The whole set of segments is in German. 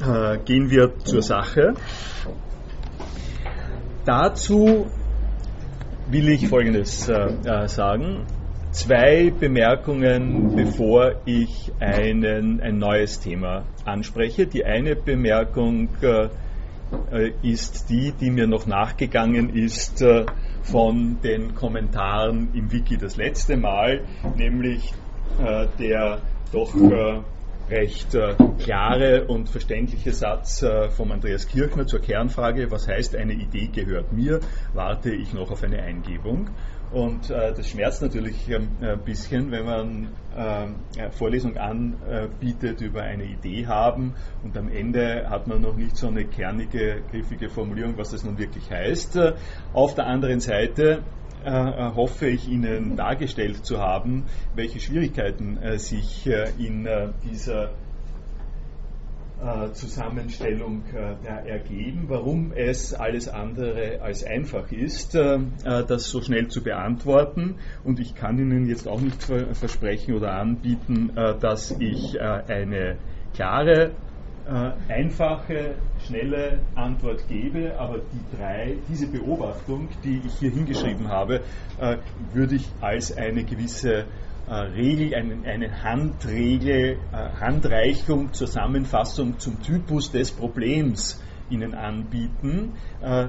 äh, gehen wir zur Sache. Dazu will ich Folgendes äh, äh, sagen. Zwei Bemerkungen, bevor ich einen, ein neues Thema anspreche. Die eine Bemerkung äh, ist die, die mir noch nachgegangen ist äh, von den Kommentaren im Wiki das letzte Mal, nämlich äh, der doch äh, recht äh, klare und verständliche Satz äh, von Andreas Kirchner zur Kernfrage, was heißt eine Idee gehört mir, warte ich noch auf eine Eingebung. Und äh, das schmerzt natürlich ähm, ein bisschen, wenn man äh, Vorlesung anbietet über eine Idee haben und am Ende hat man noch nicht so eine kernige, griffige Formulierung, was das nun wirklich heißt. Auf der anderen Seite äh, hoffe ich Ihnen dargestellt zu haben, welche Schwierigkeiten äh, sich äh, in äh, dieser äh, Zusammenstellung ergeben, warum es alles andere als einfach ist, das so schnell zu beantworten. Und ich kann Ihnen jetzt auch nicht versprechen oder anbieten, dass ich eine klare äh, einfache, schnelle Antwort gebe, aber die drei, diese Beobachtung, die ich hier hingeschrieben habe, äh, würde ich als eine gewisse äh, Regel, eine, eine Handregel, äh, Handreichung, Zusammenfassung zum Typus des Problems Ihnen anbieten, äh,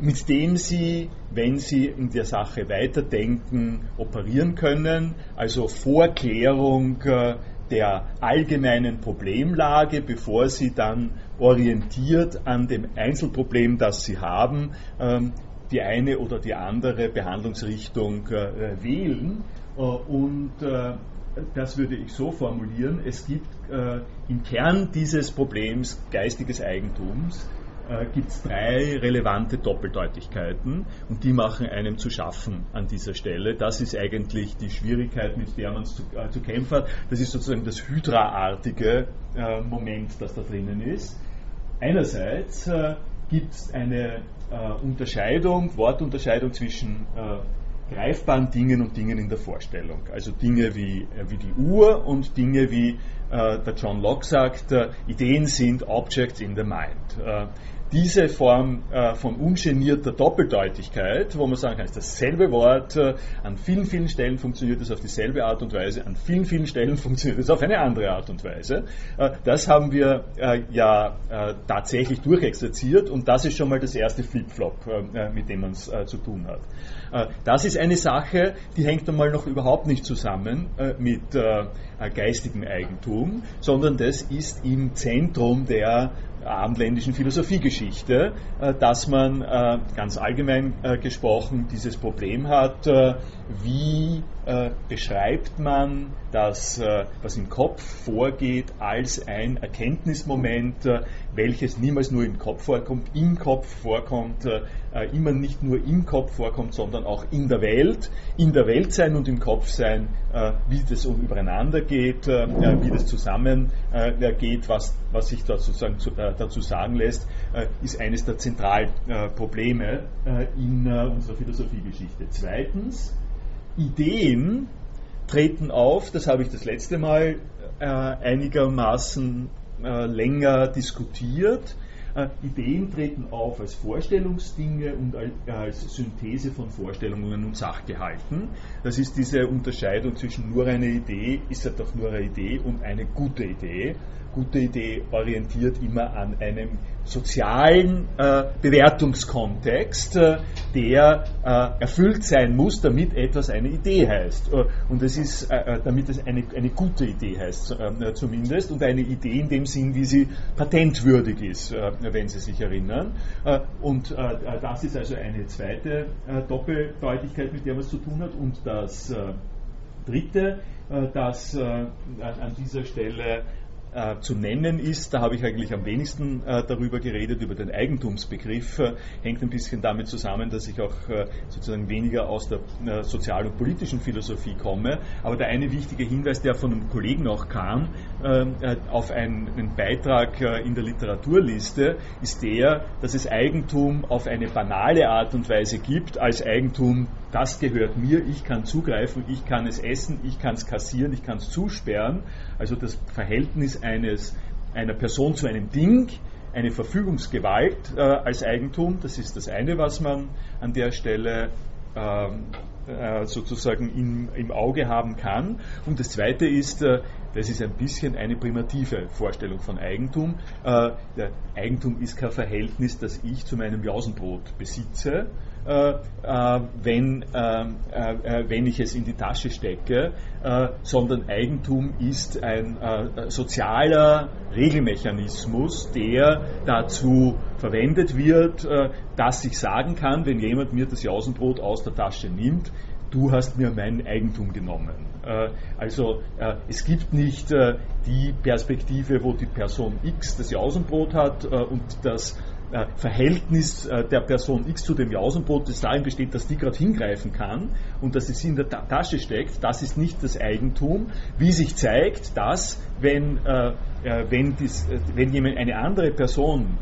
mit dem Sie, wenn Sie in der Sache weiterdenken, operieren können, also Vorklärung äh, der allgemeinen Problemlage, bevor Sie dann orientiert an dem Einzelproblem, das Sie haben, ähm, die eine oder die andere Behandlungsrichtung äh, wählen. Äh, und äh, das würde ich so formulieren, es gibt im Kern dieses Problems geistiges Eigentums äh, gibt es drei relevante Doppeldeutigkeiten und die machen einem zu schaffen an dieser Stelle. Das ist eigentlich die Schwierigkeit, mit der man zu, äh, zu kämpfen hat. Das ist sozusagen das Hydra-artige äh, Moment, das da drinnen ist. Einerseits äh, gibt es eine äh, Unterscheidung, Wortunterscheidung zwischen äh, greifbaren Dingen und Dingen in der Vorstellung. Also Dinge wie, wie die Uhr und Dinge wie der John Locke sagt, Ideen sind Objects in the Mind diese Form äh, von ungenierter Doppeldeutigkeit, wo man sagen kann, es ist dasselbe Wort, äh, an vielen, vielen Stellen funktioniert es auf dieselbe Art und Weise, an vielen, vielen Stellen funktioniert es auf eine andere Art und Weise. Äh, das haben wir äh, ja äh, tatsächlich durchexerziert und das ist schon mal das erste Flip-Flop, äh, mit dem man es zu tun hat. das ist eine Sache, die hängt einmal noch überhaupt nicht zusammen mit geistigem Eigentum, sondern das ist im Zentrum der abendländischen Philosophiegeschichte, äh, dass man äh, ganz allgemein äh, gesprochen dieses Problem hat, wie beschreibt man das, was im Kopf vorgeht, als ein Erkenntnismoment, welches niemals nur im Kopf vorkommt, im Kopf vorkommt, immer nicht nur im Kopf vorkommt, sondern auch in der Welt, in der Welt sein und im Kopf sein, wie das übereinander geht, wie das zusammengeht, was, was sich da sozusagen dazu sagen lässt, äh, ist eines der Zentralprobleme äh, in äh, unserer Philosophiegeschichte. Zweitens, Ideen treten auf, das habe ich das letzte Mal einigermaßen länger diskutiert. Ideen treten auf als Vorstellungsdinge und als Synthese von Vorstellungen und Sachgehalten. Das ist diese Unterscheidung zwischen nur eine Idee, ist er doch nur eine Idee und eine gute Idee gute Idee orientiert immer an einem sozialen äh, Bewertungskontext, äh, der äh, erfüllt sein muss, damit etwas eine Idee heißt. Äh, und es ist, äh, äh, damit es eine, eine gute Idee heißt zumindest und eine Idee in dem Sinn, wie sie patentwürdig ist, wenn Sie sich erinnern. und das ist also eine zweite Doppeldeutigkeit, mit der es zu tun hat. Und das dritte, das an dieser Stelle äh, zu nennen ist. Da habe ich eigentlich am wenigsten äh, darüber geredet, über den Eigentumsbegriff. Äh, hängt ein bisschen damit zusammen, dass ich auch äh, sozusagen weniger aus der äh, sozial- und politischen Philosophie komme. Aber der eine wichtige Hinweis, der von einem Kollegen auch kam, auf einen, einen Beitrag in der Literaturliste, ist der, dass es Eigentum auf eine banale Art und Weise gibt, als Eigentum das gehört mir, ich kann zugreifen, ich kann es essen, ich kann es kassieren, ich kann es zusperren. Also das Verhältnis eines einer Person zu einem Ding eine Verfügungsgewalt äh, als Eigentum. Das ist das eine, was man an der Stelle ähm, äh, sozusagen im, im, Auge haben kann. Und das Zweite ist, äh, das ist ein bisschen eine primitive Vorstellung von Eigentum. Äh, Eigentum ist kein Verhältnis, das ich zu meinem Jausenbrot besitze, wenn, äh, wenn ich es in die Tasche stecke, sondern Eigentum ist ein sozialer Regelmechanismus, der dazu verwendet wird, dass ich sagen kann, wenn jemand mir das Jausenbrot aus der Tasche nimmt, du hast mir mein Eigentum genommen. Also es gibt nicht die Perspektive, wo die Person X das Jausenbrot hat und das äh, Verhältnis äh, der Person X zu dem Jausenbrot, das darin besteht, dass die gerade hingreifen kann und dass es in der Tasche steckt, das ist nicht das Eigentum. Wie sich zeigt, dass, wenn, äh, wenn, dies, wenn jemand eine andere Person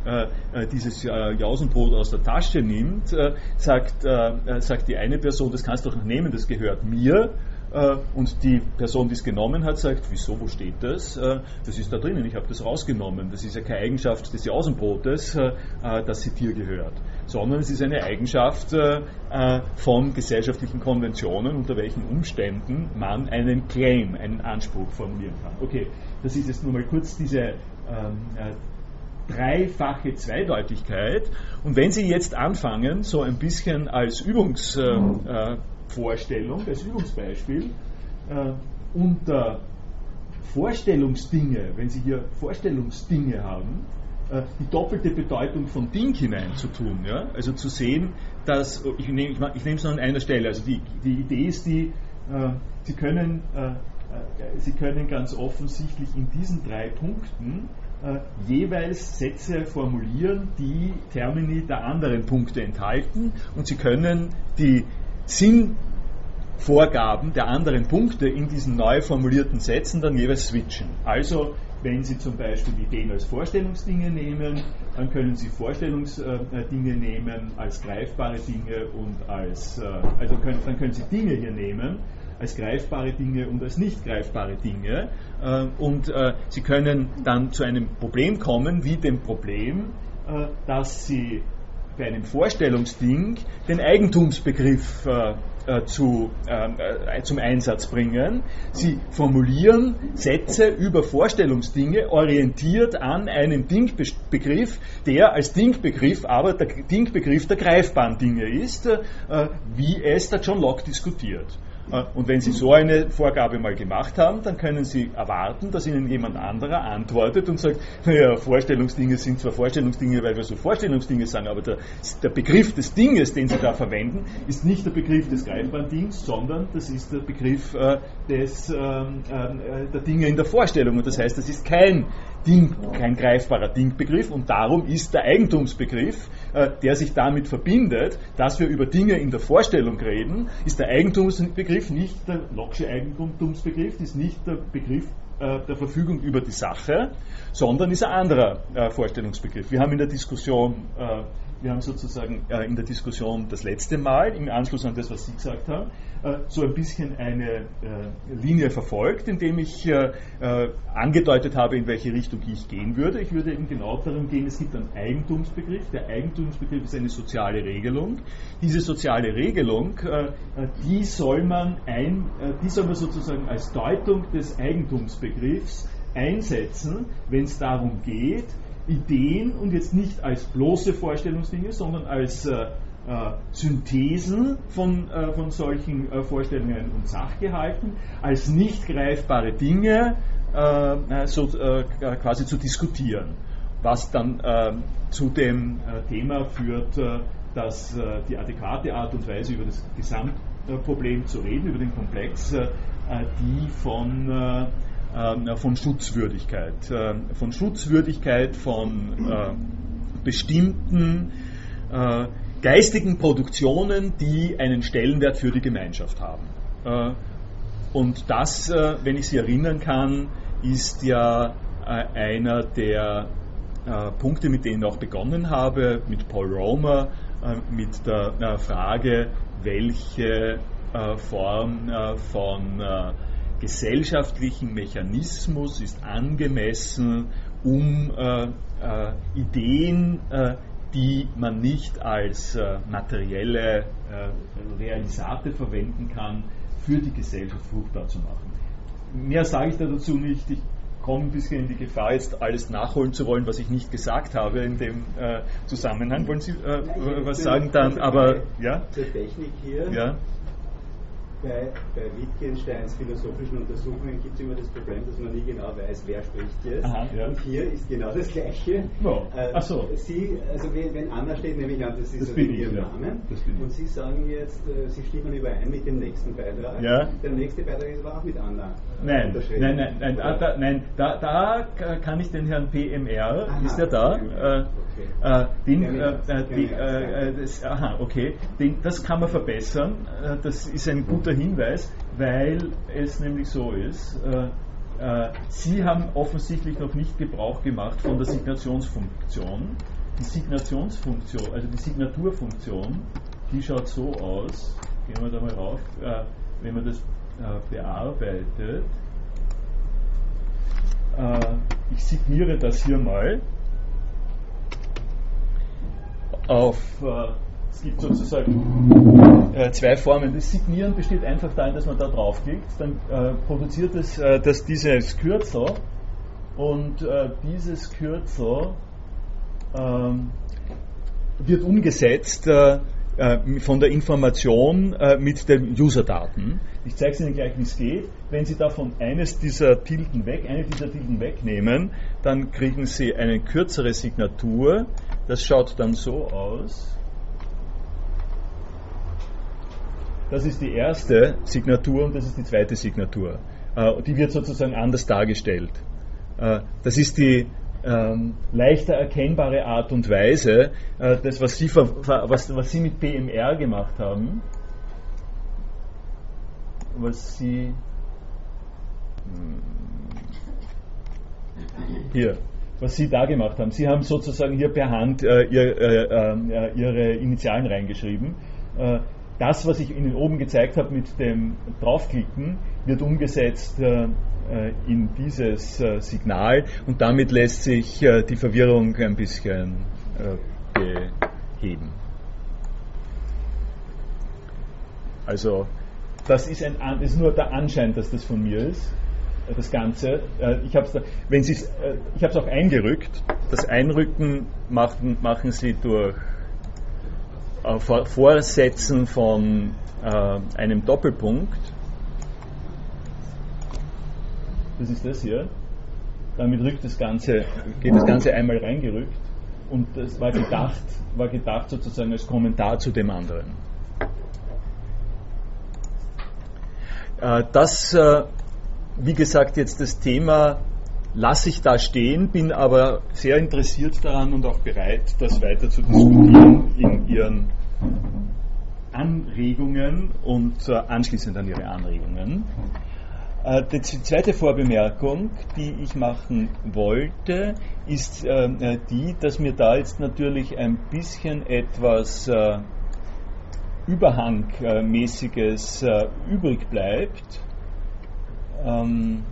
dieses Jausenbrot aus der Tasche nimmt, sagt, sagt die eine Person, das kannst du doch noch nehmen, das gehört mir äh, und die Person, die es genommen hat, sagt, wieso, wo steht das? Äh, das ist da drinnen, ich habe das rausgenommen. Das ist ja keine Eigenschaft des Außenbrotes, äh, dass sie dir gehört, sondern es ist eine Eigenschaft von gesellschaftlichen Konventionen, unter welchen Umständen man einen Claim, einen Anspruch formulieren kann. Okay, das ist jetzt nur mal kurz diese ähm, dreifache Zweideutigkeit. Und wenn Sie jetzt anfangen, so ein bisschen als Übungs, äh, Vorstellung, als Übungsbeispiel, äh, unter Vorstellungsdinge, wenn Sie hier Vorstellungsdinge haben, äh, die doppelte Bedeutung von Ding hineinzutun. Ja? Also zu sehen, dass, ich nehme ich es nur an einer Stelle, also die, die Idee ist die, äh, Sie, können, äh, äh, Sie können ganz offensichtlich in diesen drei Punkten äh, jeweils Sätze formulieren, die Termini der anderen Punkte enthalten und Sie können die Sinnvorgaben der anderen Punkte in diesen neu formulierten Sätzen dann jeweils switchen. Also wenn Sie zum Beispiel Ideen als Vorstellungsdinge nehmen, dann können Sie Vorstellungsdinge nehmen als greifbare Dinge und als, äh, also können, dann können Sie Dinge hier nehmen als greifbare Dinge und als nicht greifbare Dinge. Äh, und äh, Sie können dann zu einem Problem kommen, wie dem Problem, dass Sie bei einem Vorstellungsding den Eigentumsbegriff äh, äh zu, äh, äh, zum Einsatz bringen. Sie formulieren Sätze über Vorstellungsdinge orientiert an einem Dingbegriff, der als Dingbegriff aber der Dingbegriff der greifbaren Dinge ist, äh, wie es der John Locke diskutiert. Äh, und wenn Sie so eine Vorgabe mal gemacht haben, dann können Sie erwarten, dass Ihnen jemand anderer antwortet und sagt, naja, Vorstellungsdinge sind zwar Vorstellungsdinge, weil wir so Vorstellungsdinge sagen, aber der, der Begriff des Dinges, den Sie da verwenden, ist nicht der Begriff des greifbaren Dings, sondern das ist der Begriff äh, des, ähm, äh, der Dinge in der Vorstellung. Und das heißt, das ist kein Ding, kein greifbarer Dingbegriff und darum ist der Eigentumsbegriff, äh, der sich damit verbindet, dass wir über Dinge in der Vorstellung reden, ist der Eigentumsbegriff nicht der Locke'sche Eigentumsbegriff, ist nicht der Begriff äh, der Verfügung über die Sache, sondern ist ein anderer äh, Vorstellungsbegriff. Wir haben in der Diskussion wir haben sozusagen in der Diskussion das letzte Mal, im Anschluss an das, was Sie gesagt haben, so ein bisschen eine äh, Linie verfolgt, indem ich angedeutet habe, in welche Richtung ich gehen würde. Ich würde eben genau darum gehen, es gibt einen Eigentumsbegriff. Der Eigentumsbegriff ist eine soziale Regelung. Diese soziale Regelung, die soll man, ein, die soll man sozusagen als Deutung des Eigentumsbegriffs einsetzen, wenn es darum geht, Ideen und jetzt nicht als bloße Vorstellungsdinge, sondern als äh, äh, Synthesen von, äh, von solchen äh, Vorstellungen und Sachgehalten, als nicht greifbare Dinge äh, äh, so, quasi zu diskutieren, was dann zu dem Thema führt, dass die adäquate Art und Weise über das Gesamtproblem zu reden, über den Komplex, die von äh, von Schutzwürdigkeit. Äh, von Schutzwürdigkeit von äh, bestimmten äh, geistigen Produktionen, die einen Stellenwert für die Gemeinschaft haben. Äh, und das, äh, wenn ich Sie erinnern kann, ist ja einer der Punkte, mit denen ich auch begonnen habe, mit Paul Romer, mit der Frage, welche Form von gesellschaftlichen Mechanismus ist angemessen, um Ideen, die man nicht als materielle Realisate verwenden kann, für die Gesellschaft fruchtbar zu machen. Mehr sage ich da dazu nicht. Ich komme ein bisschen in die Gefahr, jetzt alles nachholen zu wollen, was ich nicht gesagt habe in dem äh, Zusammenhang. Wollen Sie äh, was sagen dann? Aber ja. Zur Technik hier. Ja bei, bei Wittgensteins philosophischen Untersuchungen gibt es immer das Problem, dass man nie genau weiß, wer spricht jetzt. Aha, ja. Und hier ist genau das Gleiche. No. Äh, so. Sie, also wenn, Anna steht, nehme ich an, das ist das also Ihr ja. Name. Und Sie sagen jetzt, äh, Sie stimmen überein mit dem nächsten Beitrag. Ja. Der nächste Beitrag ist aber auch mit Anna. Nein, nein, nein, nein, da, nein da, da, kann ich den Herrn PMR, aha, ist er da? Äh, okay. Äh, den, äh, die, äh, das, aha, okay. Den, das kann man verbessern. das ist ein guter Hinweis, weil es nämlich so ist, äh, äh, Sie haben offensichtlich noch nicht Gebrauch gemacht von der Signationsfunktion. Die Signationsfunktion, also die Signaturfunktion, die schaut so aus, gehen wir da mal rauf, äh, wenn man das äh, bearbeitet. Äh, ich signiere das hier mal auf äh, es gibt sozusagen äh, zwei Formen. Das Signieren besteht einfach darin, dass man da draufklickt, dann äh, produziert es äh, das, dieses Kürzel und äh, dieses Kürzel ähm, wird umgesetzt äh, äh, von der Information mit den User-Daten. Ich zeige es Ihnen gleich, wie es geht. Wenn Sie davon eines dieser Tilden weg, eine dieser Tilden wegnehmen, dann kriegen Sie eine kürzere Signatur. Das schaut dann so aus. Das ist die erste Signatur und das ist die zweite Signatur. Äh, die wird sozusagen anders dargestellt. Äh, das ist die ähm, leichter erkennbare Art und Weise, äh, das, was Sie, was, was Sie mit PMR gemacht haben, was Sie hm, hier, was Sie da gemacht haben. Sie haben sozusagen hier per Hand äh, ihr, äh, äh, Ihre Initialen reingeschrieben das, was ich Ihnen oben gezeigt habe mit dem Draufklicken, wird umgesetzt äh, äh, in dieses äh, Signal und damit lässt sich äh, die Verwirrung ein bisschen äh, beheben. Also das ist, ein, ist nur der Anschein, dass das von mir ist äh, das Ganze. Ich habe es auch eingerückt. Das Einrücken machen, machen Sie durch äh, Vorsetzen von äh, einem Doppelpunkt. Das ist das hier. Damit rückt das Ganze, geht das Ganze einmal reingerückt und das war gedacht, war gedacht sozusagen als Kommentar zu dem anderen. Äh, das, äh, wie gesagt, jetzt das Thema lasse ich da stehen, bin aber sehr interessiert daran und auch bereit, das weiter zu diskutieren in Ihren Anregungen und äh, anschließend an Ihre Anregungen. Äh, die zweite Vorbemerkung, die ich machen wollte, ist äh, die, dass mir da jetzt natürlich ein bisschen etwas Überhangmäßiges übrig bleibt. Ähm,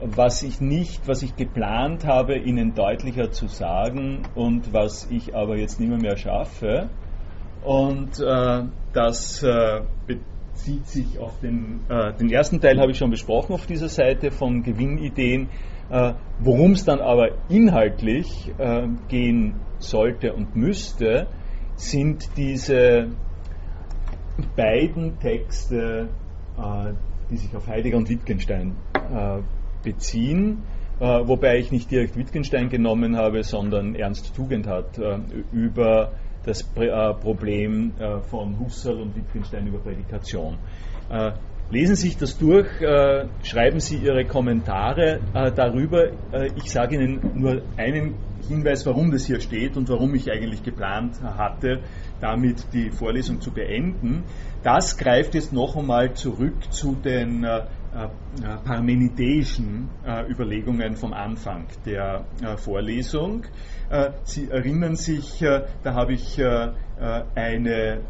was ich nicht, was ich geplant habe, Ihnen deutlicher zu sagen und was ich aber jetzt nicht mehr, mehr schaffe. Und äh, das äh, bezieht sich auf den, äh, den ersten Teil, habe ich schon besprochen auf dieser Seite von Gewinnideen. Äh, worum es dann aber inhaltlich äh, gehen sollte und müsste, sind diese beiden Texte, äh, die sich auf Heidegger und Wittgenstein beziehen, äh, wobei ich nicht direkt Wittgenstein genommen habe, sondern Ernst Tugendhat äh, über das äh, Problem äh, von Husserl und Wittgenstein über Prädikation. Äh, lesen Sie sich das durch, schreiben Sie Ihre Kommentare darüber. ich sage Ihnen nur einen Hinweis, warum das hier steht und warum ich eigentlich geplant hatte, damit die Vorlesung zu beenden. Das greift jetzt noch einmal zurück zu den parmenideischen äh, Überlegungen vom Anfang der Vorlesung. Sie erinnern sich, da habe ich eine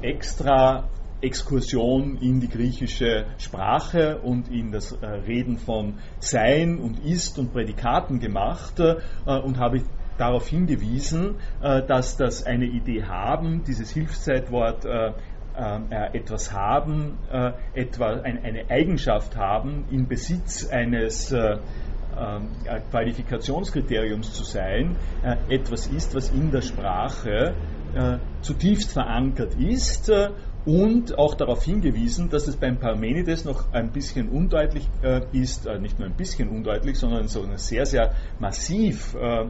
extra Exkursion in die griechische Sprache und in das äh, Reden von Sein und Ist und Prädikaten gemacht äh, und habe darauf hingewiesen, äh, dass das eine Idee haben, dieses Hilfszeitwort etwas haben, etwa eine Eigenschaft haben, im Besitz eines Qualifikationskriteriums zu sein, etwas ist, was in der Sprache zutiefst verankert ist und auch darauf hingewiesen, dass es beim Parmenides noch ein bisschen undeutlich äh, ist, äh, nicht nur ein bisschen undeutlich, sondern so sehr, sehr massiv, äh,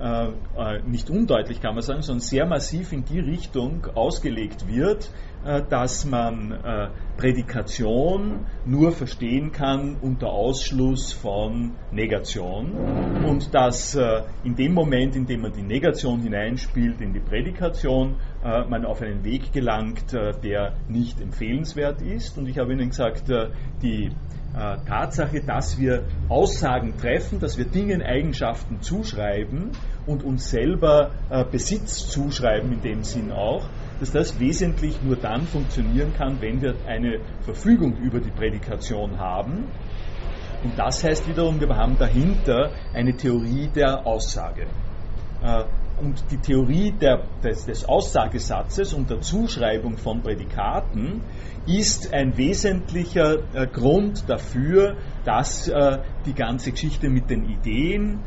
äh, äh, nicht undeutlich kann man sagen, sondern sehr massiv in die Richtung ausgelegt wird, äh, dass man Prädikation nur verstehen kann unter Ausschluss von Negation und dass in dem Moment, in dem man die Negation hineinspielt in die Prädikation, man auf einen Weg gelangt, der nicht empfehlenswert ist. Und ich habe Ihnen gesagt, die Tatsache, dass wir Aussagen treffen, dass wir Dingen Eigenschaften zuschreiben und uns selber Besitz zuschreiben in dem Sinn auch, dass das wesentlich nur dann funktionieren kann, wenn wir eine Verfügung über die Prädikation haben. Und das heißt wiederum, wir haben dahinter eine Theorie der Aussage. Äh, und die Theorie der, des, des, Aussagesatzes und der Zuschreibung von Prädikaten ist ein wesentlicher äh, Grund dafür, dass äh, die ganze Geschichte mit den Ideen,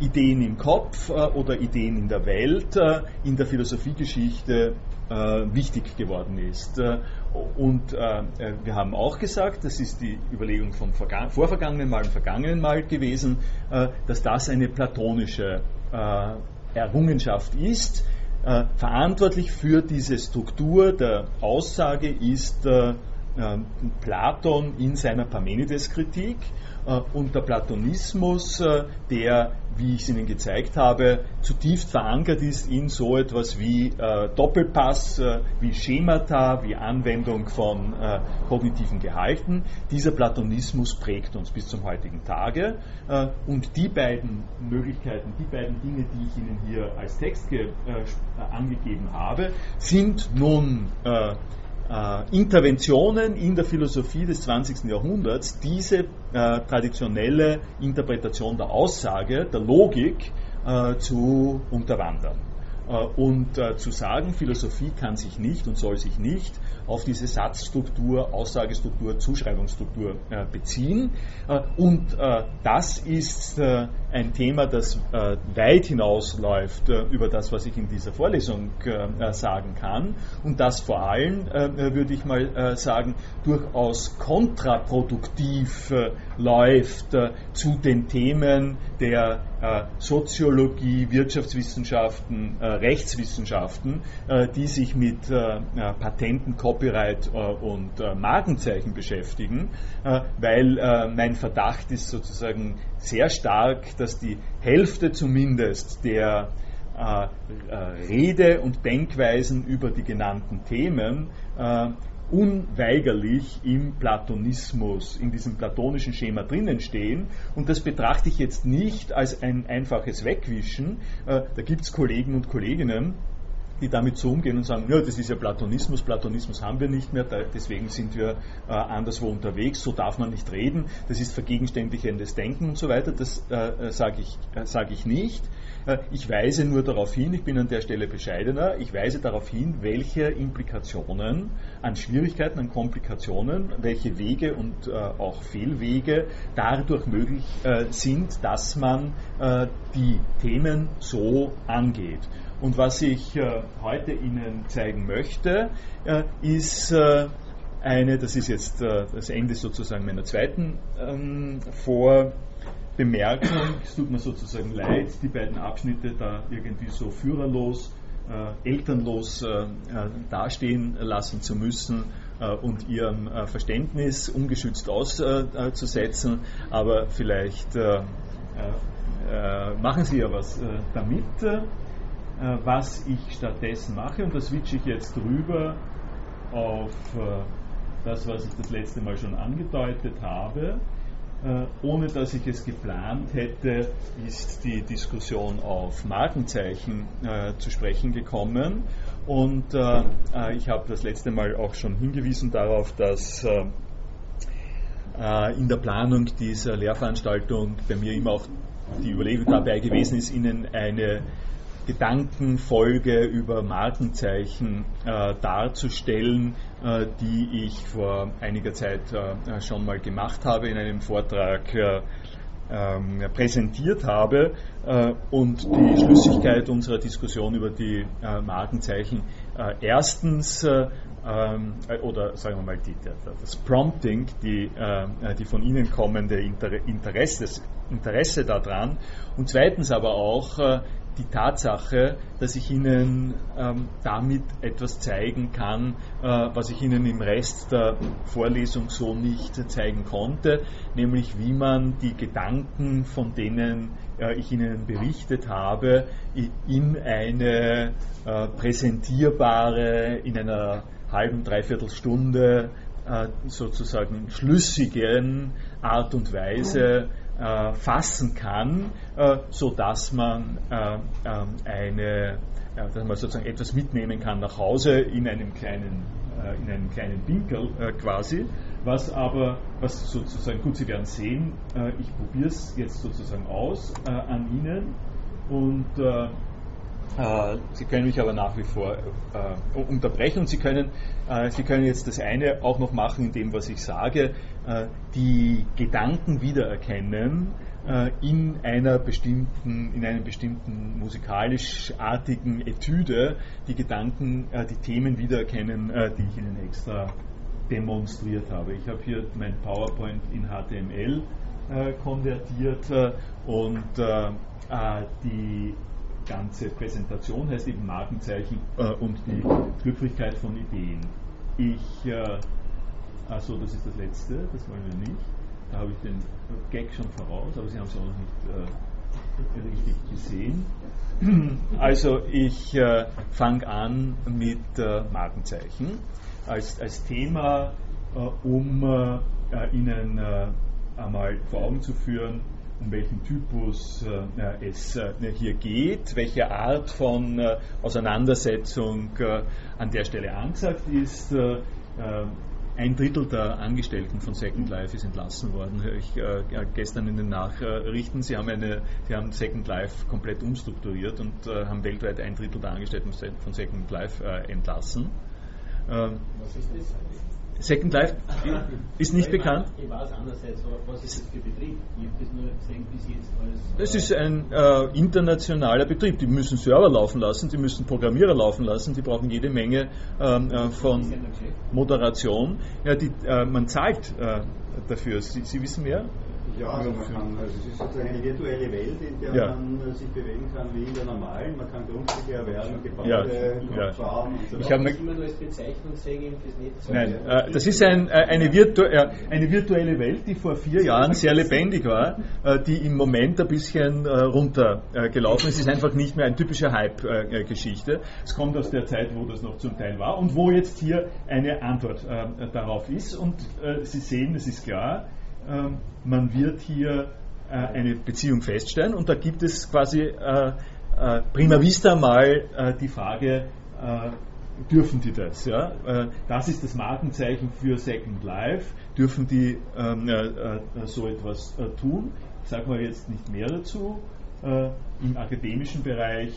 Ideen im Kopf oder Ideen in der Welt, in der Philosophiegeschichte wichtig geworden ist. Und wir haben auch gesagt, das ist die Überlegung vom vorvergangenen Mal und vergangenen Mal gewesen, dass das eine platonische Errungenschaft ist. Äh, verantwortlich für diese Struktur der Aussage ist äh, äh Platon in seiner Parmenides-Kritik äh, und der Platonismus, äh, der, wie ich es Ihnen gezeigt habe, zutiefst verankert ist in so etwas wie äh, Doppelpass, wie Schemata, wie Anwendung von kognitiven Gehalten. Dieser Platonismus prägt uns bis zum heutigen Tage. und die beiden Möglichkeiten, die beiden Dinge, die ich Ihnen hier als Text angegeben habe, sind nun äh, Interventionen in der Philosophie des 20. Jahrhunderts diese äh, traditionelle Interpretation der Aussage, der Logik äh, zu unterwandern. Äh, und äh, zu sagen, Philosophie kann sich nicht und soll sich nicht auf diese Satzstruktur, Aussagestruktur, Zuschreibungsstruktur äh, beziehen. Und das ist ein Thema, das weit hinausläuft über das, was ich in dieser Vorlesung sagen kann. Und das vor allem, würde ich mal sagen, durchaus kontraproduktiv läuft zu den Themen der Soziologie, Wirtschaftswissenschaften, Rechtswissenschaften, äh, die sich mit äh, Patenten, Copyright äh, und Markenzeichen beschäftigen, weil mein Verdacht ist sozusagen sehr stark, dass die Hälfte zumindest der Rede und Denkweisen über die genannten Themen unweigerlich im Platonismus, in diesem platonischen Schema drinnen stehen. Und das betrachte ich jetzt nicht als ein einfaches Wegwischen. Äh, da gibt es Kollegen und Kolleginnen, die damit so umgehen und sagen, ja, das ist ja Platonismus, Platonismus haben wir nicht mehr, deswegen sind wir äh, anderswo unterwegs, so darf man nicht reden, das ist vergegenständlichendes Denken und so weiter, das äh, sage ich, äh, sag ich nicht. Äh, ich weise nur darauf hin, ich bin an der Stelle bescheidener, ich weise darauf hin, welche Implikationen an Schwierigkeiten, an Komplikationen, welche Wege und äh, auch Fehlwege dadurch möglich äh, sind, dass man die Themen so angeht. Und was ich heute Ihnen zeigen möchte, ist eine, das ist jetzt das Ende sozusagen meiner zweiten ähm, Vor- Bemerkung, es tut mir sozusagen leid, die beiden Abschnitte da irgendwie so führerlos, äh, elternlos äh, äh dastehen lassen zu müssen äh, und ihrem äh, Verständnis ungeschützt auszusetzen, aber vielleicht äh, machen Sie ja was damit. Was ich stattdessen mache, und da switche ich jetzt rüber auf das, was ich das letzte Mal schon angedeutet habe. Äh, ohne dass ich es geplant hätte, ist die Diskussion auf Markenzeichen äh, zu sprechen gekommen. Und ich habe das letzte Mal auch schon hingewiesen darauf, dass in der Planung dieser Lehrveranstaltung bei mir immer auch die Überlegung dabei gewesen ist, Ihnen eine Gedankenfolge über Markenzeichen äh, darzustellen, äh, die ich vor einiger Zeit äh, schon mal gemacht habe in einem Vortrag äh, ähm, präsentiert habe äh, und die Schlüssigkeit unserer Diskussion über die äh, Markenzeichen erstens ähm, oder sagen wir mal die, das Prompting, die, die von Ihnen kommende Interesse, Interesse daran und zweitens aber auch die Tatsache, dass ich Ihnen ähm, damit etwas zeigen kann, äh, was ich Ihnen im Rest der Vorlesung so nicht zeigen konnte, nämlich wie man die Gedanken, von denen äh, ich Ihnen berichtet habe, in eine äh, präsentierbare, in einer halben, dreiviertel Stunde äh, sozusagen schlüssigen Art und Weise äh, fassen kann, äh, sodass man äh, ähm, eine, äh, dass man sozusagen etwas mitnehmen kann nach Hause in einem kleinen, äh, in einem kleinen Winkel äh, quasi. Was aber, was sozusagen, gut, Sie werden sehen, ich probiere es jetzt sozusagen aus an Ihnen und äh, Sie können mich aber nach wie vor äh, unterbrechen und Sie können, äh, Sie können jetzt das eine auch noch machen in dem, was ich sage, äh, die Gedanken wiedererkennen äh, in einer bestimmten, in einem bestimmten musikalisch-artigen Etüde, die Gedanken, äh, die Themen wiedererkennen, die ich Ihnen extra demonstriert habe. Ich habe hier mein PowerPoint in HTML konvertiert und die ganze Präsentation heißt eben Markenzeichen äh, und die Schlüpfrigkeit von Ideen. Ich, äh, achso, das ist das letzte, das wollen wir nicht. Da habe ich den Gag schon voraus, aber Sie haben es auch noch nicht äh, richtig gesehen. Also ich äh, fange an mit äh, Markenzeichen als, als Thema, äh, um äh, Ihnen einmal vor Augen zu führen, um welchen Typus äh, es äh, hier geht, welche Art von äh, Auseinandersetzung äh, an der Stelle angesagt ist. Äh, äh, ein Drittel der Angestellten von Second Life ist entlassen worden. Ich gestern in den Nachrichten, sie haben, eine, sie haben Second Life komplett umstrukturiert und haben weltweit ein Drittel der Angestellten von Second Life entlassen. Ähm, Was ist das? Second Life ist nicht bekannt. Ich weiß andererseits, was ist das für Betrieb? Ich habe das nur gesehen bis jetzt als. Das ist ein äh, internationaler Betrieb. Die müssen Server laufen lassen, die müssen Programmierer laufen lassen, die brauchen jede Menge ähm, äh, von Moderation. Ja, die, äh, man zahlt äh, dafür. Sie, Sie wissen mehr? Ja, also man kann, also es ist sozusagen eine virtuelle Welt, in der ja. man äh, sich bewegen kann wie in der normalen. Man kann Grundstücke erwerben, Gebäude ja. bauen und so weiter. Ich habe immer nur als Bezeichnung sehen fürs Netz. Nein, äh, das ist ein, äh, eine, virtu äh, eine, virtuelle Welt, die vor vier Jahren sehr lebendig war, äh, die im Moment ein bisschen äh, runtergelaufen ist. Es ist einfach nicht mehr eine typische Hype-Geschichte. es kommt aus der Zeit, wo das noch zum Teil war und wo jetzt hier eine Antwort darauf ist. Und Sie sehen, es ist klar, man wird hier äh, eine Beziehung feststellen und da gibt es quasi äh, äh, prima vista mal die Frage, dürfen die das? Ja? das ist das Markenzeichen für Second Life. Dürfen die ähm, so etwas tun? Ich sage mal jetzt nicht mehr dazu. Im akademischen Bereich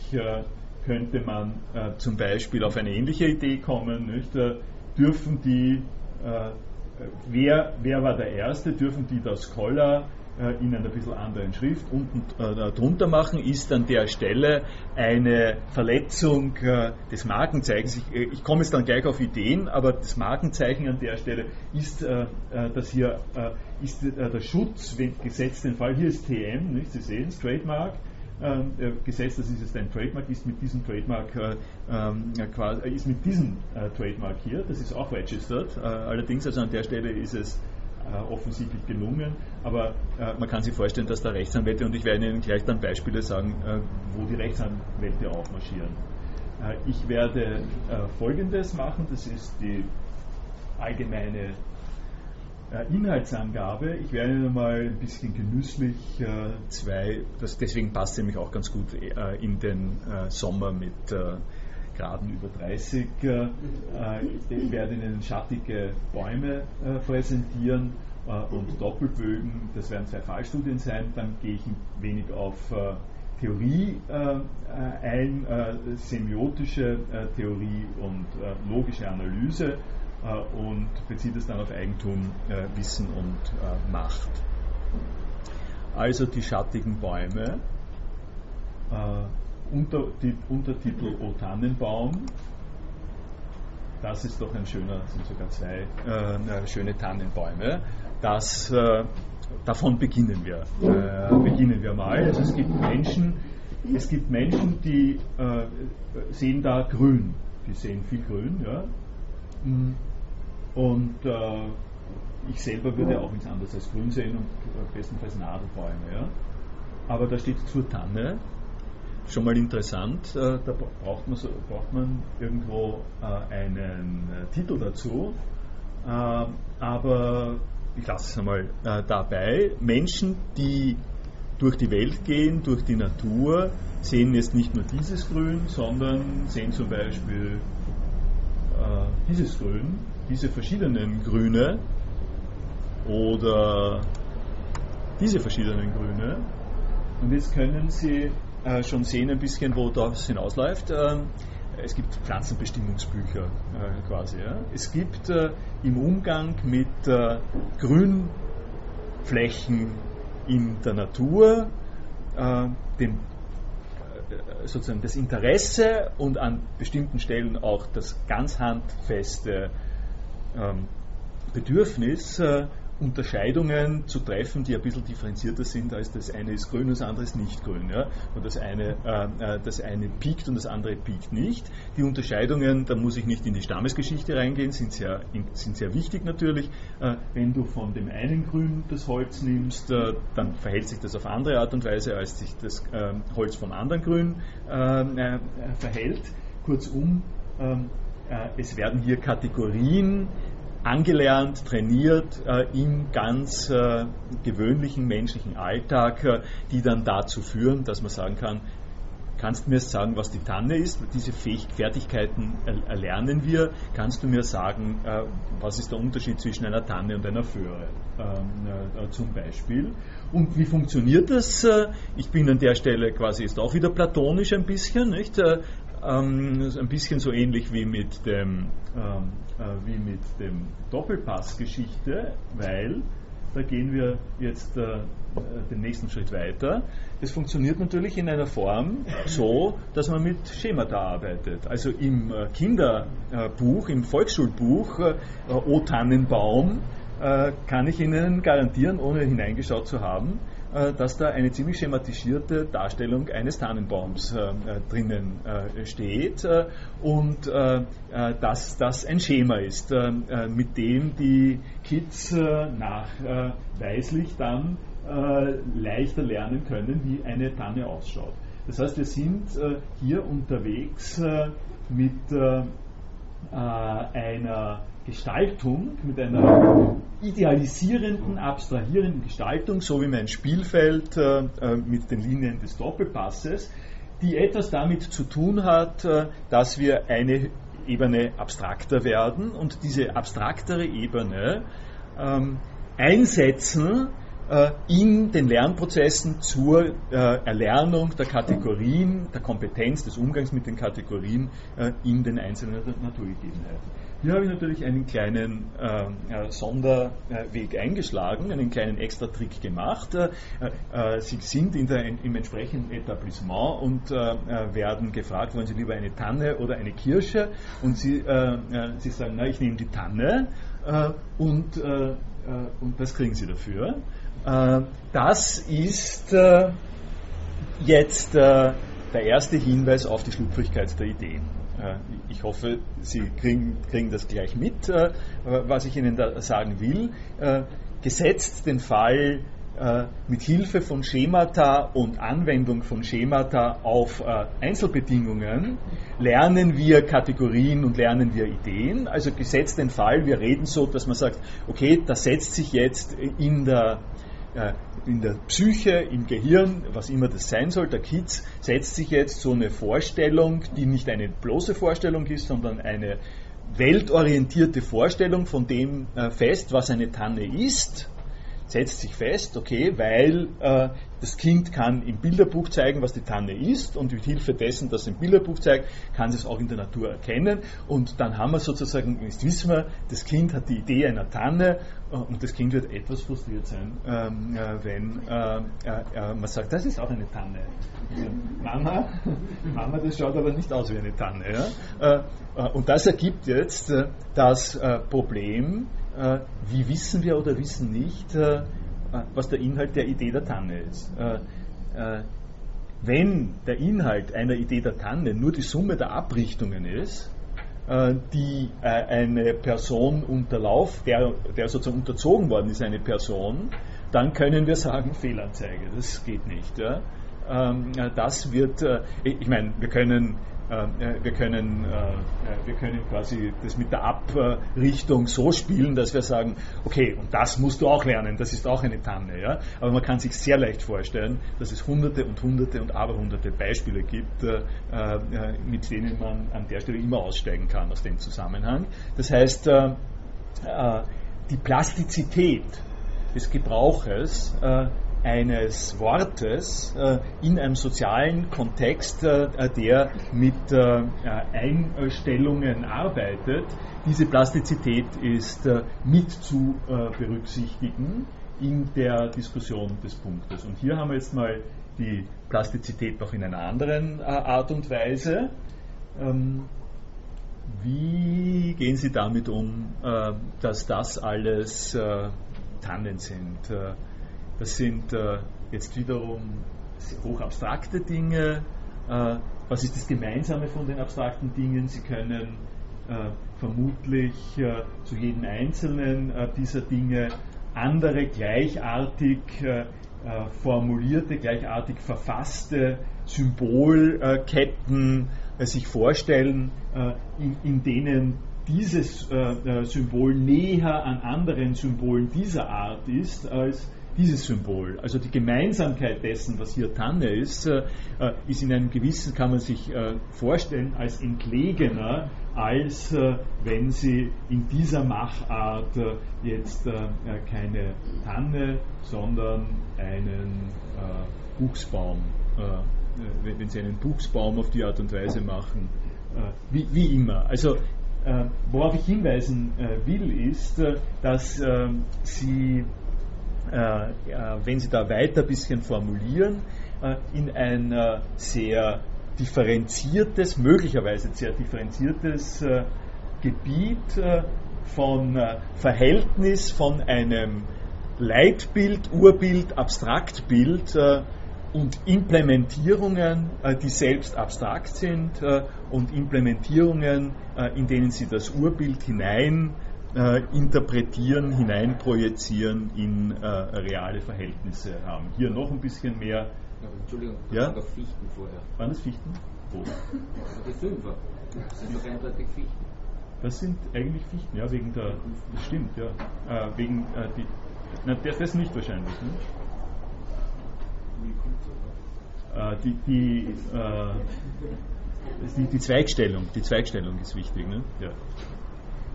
könnte man zum Beispiel auf eine ähnliche Idee kommen. Nicht? dürfen die wer, wer war der Erste? Dürfen die das Scholar äh, in einer bisschen anderen Schrift unten äh, drunter machen, ist an der Stelle eine Verletzung äh, des Markenzeichens. Ich, äh, ich komme jetzt dann gleich auf Ideen, aber das Markenzeichen an der Stelle ist, äh, dass hier ist der Schutz, wenn gesetzt den Fall, hier ist TM, nicht? Sie sehen es, Trademark, äh, Gesetz, das ist jetzt ein Trademark, ist mit diesem Trademark äh, ähm, quasi, ist mit diesem äh, Trademark hier, das ist auch registered, äh, allerdings also an der Stelle ist es äh, offensichtlich gelungen, aber äh, man kann sich vorstellen, dass da Rechtsanwälte, und ich werde Ihnen gleich dann Beispiele sagen, wo die Rechtsanwälte aufmarschieren. ich werde Folgendes machen, das ist die allgemeine äh, Inhaltsangabe. Ich werde mal ein bisschen genüsslich äh, zwei, das, deswegen passt es nämlich auch ganz gut äh, in den Sommer mit Graden über 30, äh, ich werde Ihnen schattige Bäume äh, präsentieren äh, und Doppelbögen, das werden zwei Fallstudien sein, dann gehe ich ein wenig auf äh, Theorie äh, ein, semiotische Theorie und logische Analyse und beziehe das dann auf Eigentum, Wissen und Macht. Also die schattigen Bäume, unter, die, Untertitel O Tannenbaum, das ist doch ein schöner, sind sogar zwei äh, schöne Tannenbäume. Das, äh, davon beginnen wir. Äh, beginnen wir mal. Also es gibt Menschen, es gibt Menschen, die äh, sehen da grün. Die sehen viel grün, ja. Und äh, ich selber würde auch nichts anderes als grün sehen und äh, bestenfalls Nadelbäume, ja. Aber da steht zur Tanne. Schon mal interessant, da braucht man, so, braucht man irgendwo einen Titel dazu. aber ich lasse es einmal äh, dabei, Menschen, die durch die Welt gehen, durch die Natur, sehen jetzt nicht nur dieses Grün, sondern sehen zum Beispiel äh, dieses Grün, diese verschiedenen Grüne oder diese verschiedenen Grüne. Und jetzt können Sie äh, schon sehen ein bisschen, wo das hinausläuft. Ähm, es gibt Pflanzenbestimmungsbücher äh, quasi. Ja. Es gibt äh, im Umgang mit äh, Grünflächen in der Natur äh, den, äh, sozusagen das Interesse und an bestimmten Stellen auch das ganz handfeste Bedürfnis, äh, Unterscheidungen zu treffen, die ein bisschen differenzierter sind, als das eine ist grün und das andere ist nicht grün. Ja? Und das eine, äh, äh, das eine piekt und das andere piekt nicht. Die Unterscheidungen, da muss ich nicht in die Stammesgeschichte reingehen, sind sehr, sind sehr wichtig natürlich. Äh, wenn du von dem einen Grün das Holz nimmst, äh, dann verhält sich das auf andere Art und Weise, als sich das äh, Holz vom anderen Grün äh, verhält. Kurzum, ähm, es werden hier Kategorien angelernt, trainiert äh, im ganz äh, gewöhnlichen menschlichen Alltag, äh, die dann dazu führen, dass man sagen kann, kannst du mir sagen, was die Tanne ist? Diese Fertigkeiten erlernen wir. Kannst du mir sagen, äh, was ist der Unterschied zwischen einer Tanne und einer Föhre ähm, äh, zum Beispiel? Und wie funktioniert das? Äh, ich bin an der Stelle quasi ist auch wieder platonisch ein bisschen, nicht? Ähm, ein bisschen so ähnlich wie mit dem, ähm, äh, wie mit dem Doppelpass-Geschichte, weil da gehen wir jetzt äh, den nächsten Schritt weiter. Es funktioniert natürlich in einer Form so, dass man mit Schemata arbeitet. Also im äh, Kinderbuch, im Volksschulbuch äh, O Tannenbaum äh, kann ich Ihnen garantieren, ohne hineingeschaut zu haben, dass da eine ziemlich schematisierte Darstellung eines Tannenbaums äh, äh, drinnen steht und dass das ein Schema ist, mit dem die Kids nachweislich dann leichter lernen können, wie eine Tanne ausschaut. Das heißt, wir sind hier unterwegs mit einer Gestaltung, mit einer idealisierenden, abstrahierenden Gestaltung, so wie mein Spielfeld äh, äh, mit den Linien des Doppelpasses, die etwas damit zu tun hat, äh, dass wir eine Ebene abstrakter werden und diese abstraktere Ebene ähm, einsetzen in den Lernprozessen zur äh, Erlernung der Kategorien, der Kompetenz des Umgangs mit den Kategorien äh, in den einzelnen Naturgegebenheiten. Hier habe ich natürlich einen kleinen äh, Sonderweg eingeschlagen, einen kleinen Extra-Trick gemacht. Äh, äh, Sie sind der, im entsprechenden Etablissement und äh, werden gefragt, wollen Sie lieber eine Tanne oder eine Kirsche? Und Sie, äh, äh, Sie sagen, na, ich nehme die Tanne und, und was kriegen Sie dafür? Das ist jetzt der erste Hinweis auf die Schlüpfrigkeit der Ideen. Äh, ich hoffe, Sie kriegen, kriegen, das gleich mit, äh, was ich Ihnen da sagen will. Äh, gesetzt den Fall, mit Hilfe von Schemata und Anwendung von Schemata auf Einzelbedingungen lernen wir Kategorien und lernen wir Ideen. Also gesetzt den Fall, wir reden so, dass man sagt, okay, das setzt sich jetzt in der in der Psyche, im Gehirn, was immer das sein soll, der Kids, setzt sich jetzt so eine Vorstellung, die nicht eine bloße Vorstellung ist, sondern eine weltorientierte Vorstellung von dem äh, fest, was eine Tanne ist setzt sich fest, okay, weil äh, das Kind kann im Bilderbuch zeigen, was die Tanne ist und mit Hilfe dessen, dass es im Bilderbuch zeigt, kann es auch in der Natur erkennen und dann haben wir sozusagen, jetzt wissen wir, das Kind hat die Idee einer Tanne äh, und das Kind wird etwas frustriert sein, ähm, äh, wenn äh, äh, man sagt, das ist auch eine Tanne. Mama, Mama, das schaut aber nicht aus wie eine Tanne. Ja? Äh, und das ergibt jetzt das Problem, äh, wie wissen wir oder wissen nicht, äh, was der Inhalt der Idee der Tanne ist. Äh, wenn der Inhalt einer Idee der Tanne nur die Summe der Abrichtungen ist, die eine Person unterlauft, der, der sozusagen unterzogen worden ist, eine Person, dann können wir sagen Fehlanzeige. Das geht nicht. Ja. Ähm, das wird, ich meine, wir können äh, wir können, äh, wir können quasi das mit der Abrichtung so spielen, dass wir sagen, okay, und das musst du auch lernen, das ist auch eine Tanne. Ja? Aber man kann sich sehr leicht vorstellen, dass es hunderte und hunderte und aberhunderte Beispiele gibt, äh, mit denen man an der Stelle immer aussteigen kann aus dem Zusammenhang. Das heißt, die Plastizität des Gebrauches eines Wortes äh, in einem sozialen Kontext, äh, der mit äh, Einstellungen arbeitet. Diese Plastizität ist äh, mit zu äh, berücksichtigen in der Diskussion des Punktes. Und hier haben wir jetzt mal die Plastizität noch in einer anderen äh, Art und Weise. Ähm, wie gehen Sie damit um, dass das alles Tannen sind? Das sind äh, jetzt wiederum hoch abstrakte Dinge. Äh, was ist das Gemeinsame von den abstrakten Dingen? Sie können äh, vermutlich äh, zu jedem einzelnen äh, dieser Dinge andere gleichartig äh, formulierte, gleichartig verfasste Symbolketten sich vorstellen, in, in denen dieses Symbol näher an anderen Symbolen dieser Art ist als dieses Symbol, also die Gemeinsamkeit dessen, was hier Tanne ist, äh, äh, ist in einem gewissen, kann man sich äh, vorstellen, als entlegener, als wenn Sie in dieser Machart jetzt keine Tanne, sondern einen Buchsbaum, wenn Sie einen Buchsbaum auf die Art und Weise machen, wie, wie immer. Also worauf ich hinweisen will, ist, dass Sie äh, wenn Sie da weiter ein bisschen formulieren, äh, in ein sehr differenziertes, möglicherweise sehr differenziertes äh, Gebiet von Verhältnis von einem Leitbild, Urbild, Abstraktbild und Implementierungen, die selbst abstrakt sind und Implementierungen, in denen Sie das Urbild hinein äh, interpretieren, hineinprojizieren in äh, reale Verhältnisse haben. Hier noch ein bisschen mehr. Ja, Entschuldigung, da ja? waren doch Fichten vorher. Waren das Fichten? Wo? Die Fünfer. Das sind doch eindeutig Fichten. Das sind eigentlich Fichten, ja, wegen der. Das stimmt, ja. Äh, wegen äh, die. Na, das, das nicht wahrscheinlich. Ne? Wie kommt äh, die, die, äh, die, die Zweigstellung, die Zweigstellung ist wichtig, ne? Ja.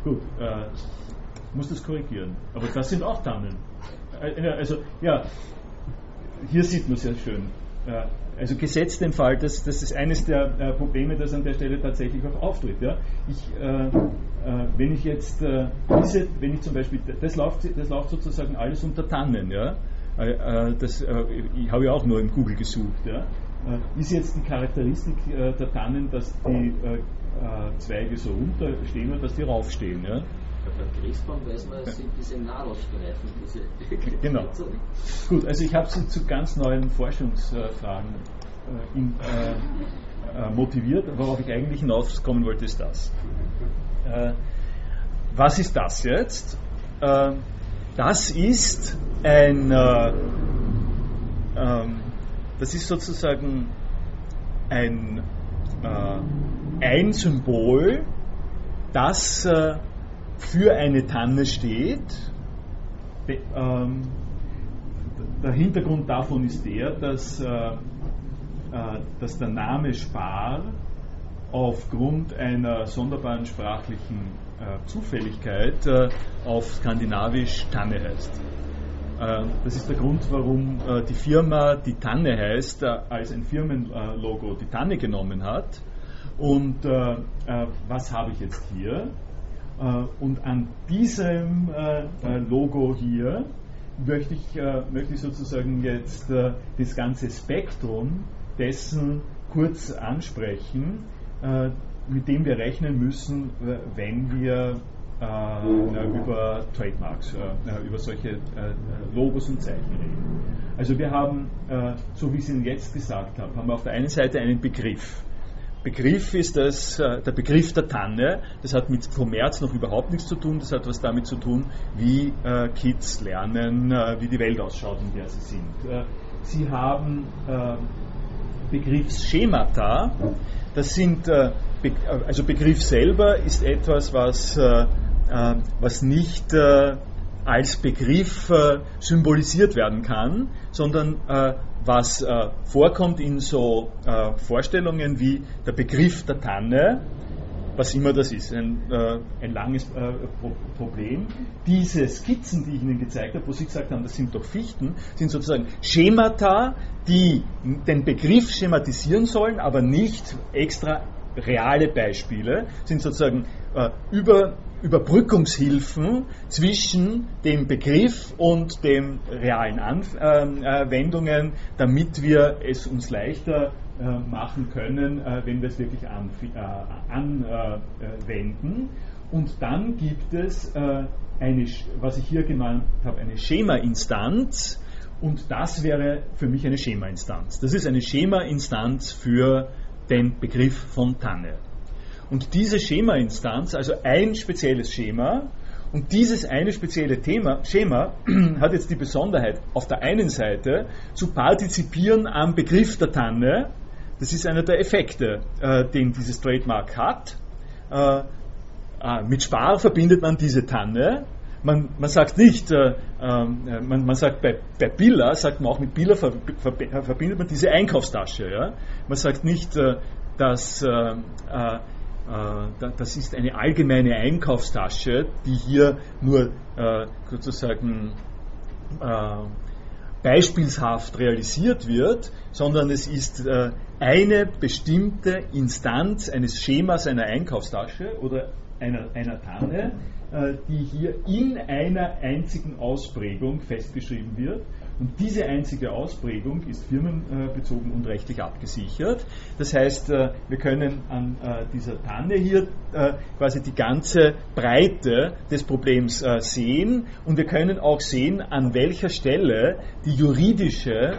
Gut, äh, muss das korrigieren. Aber das sind auch Tannen. Äh, also, ja, hier sieht man sehr schön. Äh, also gesetzt den Fall, dass das ist eines der äh, Probleme, das an der Stelle tatsächlich auch auftritt. Ja? Ich, äh, äh, wenn ich jetzt äh, diese, wenn ich zum Beispiel, das läuft, das läuft sozusagen alles unter Tannen. Ja? das, ich habe ja auch nur in Google gesucht. Ja? ist jetzt die Charakteristik der Tannen, dass die äh, Zweige so runterstehen und dass die raufstehen. Ja? Beim Christbaum weiß man, es sind diese Nadelstreifen. Diese genau. Gut, also ich habe Sie zu ganz neuen Forschungsfragen äh, in, äh, äh, motiviert. Worauf ich eigentlich hinauskommen wollte, ist das. Äh, was ist das jetzt? Äh, das ist ein, ähm, das ist sozusagen ein ein Symbol, das äh, für eine Tanne steht. Ähm, der Hintergrund davon ist der, dass, äh, äh, dass der Name Spar aufgrund einer sonderbaren sprachlichen Zufälligkeit auf Skandinavisch Tanne heißt. Das ist der Grund, warum die Firma, die Tanne heißt, als ein Firmenlogo die Tanne genommen hat. Und was habe ich jetzt hier? und an diesem Logo hier möchte ich, möchte ich sozusagen jetzt das ganze Spektrum dessen kurz ansprechen, mit dem wir rechnen müssen, wenn wir äh, über Trademarks, äh, über solche äh, Logos und Zeichen reden. Also wir haben, äh, so wie ich es Ihnen jetzt gesagt habe, haben wir auf der einen Seite einen Begriff. Begriff ist das, äh, der Begriff der Tanne. Das hat mit Kommerz noch überhaupt nichts zu tun. Das hat was damit zu tun, wie äh, Kids lernen, wie die Welt ausschaut, in der sie sind. sie haben Begriffsschemata. Das sind also Begriff selber ist etwas, was, äh, äh, was nicht äh, als Begriff äh, symbolisiert werden kann, sondern äh, was äh, vorkommt in so Vorstellungen wie der Begriff der Tanne, was immer das ist, ein, ein langes Pro Problem. Diese Skizzen, die ich Ihnen gezeigt habe, wo Sie gesagt haben, das sind doch Fichten, sind sozusagen Schemata, die den Begriff schematisieren sollen, aber nicht extra reale Beispiele, sind sozusagen äh, über, Überbrückungshilfen zwischen dem Begriff und den realen Anwendungen, ähm, äh, damit wir es uns leichter äh, machen können, äh, wenn wir es wirklich an, anwenden. Und dann gibt es eine, was ich hier genannt habe, eine Schema-Instanz. Und das wäre für mich eine Schema-Instanz. Das ist eine Schema-Instanz für den Begriff von Tanne. Und diese Schema-Instanz, also ein spezielles Schema, und dieses eine spezielle Thema, Schema hat jetzt die Besonderheit, auf der einen Seite zu partizipieren am Begriff der Tanne. Das ist einer der Effekte, äh, den dieses Trademark hat. Äh, äh, mit Spar verbindet man diese Tanne. Man, man sagt nicht, äh, ähm, man, man, sagt bei, bei Billa, sagt man auch mit Billa ver, verbindet man diese Einkaufstasche. Ja? Man sagt nicht, äh, dass äh, äh, äh das ist eine allgemeine Einkaufstasche, die hier nur äh, sozusagen äh, beispielshaft realisiert wird, sondern es ist eine bestimmte Instanz eines Schemas einer Einkaufstasche oder einer, einer Tanne, äh, die hier in einer einzigen Ausprägung festgeschrieben wird. Und diese einzige Ausprägung ist firmenbezogen und rechtlich abgesichert. Das heißt, äh, wir können an äh, dieser Tanne hier quasi die ganze Breite des Problems sehen und wir können auch sehen, an welcher Stelle die juridische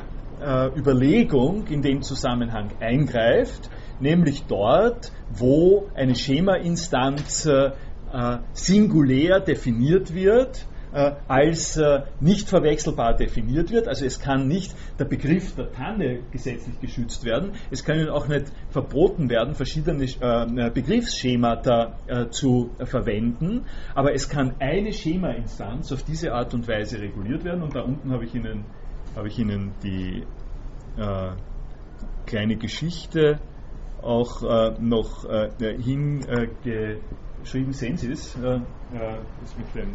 Überlegung in dem Zusammenhang eingreift, nämlich dort, wo eine Schema-Instanz äh, singulär definiert wird, äh, als äh, nicht verwechselbar definiert wird. Also es kann nicht der Begriff der Tanne gesetzlich geschützt werden. Es können auch nicht verboten werden, verschiedene Begriffsschemata zu verwenden. Aber es kann eine Schema-Instanz auf diese Art und Weise reguliert werden. Und da unten habe ich Ihnen, habe ich Ihnen die äh, kleine Geschichte auch äh, noch äh, hinge geschrieben, sehen Sie es, äh, das mit dem,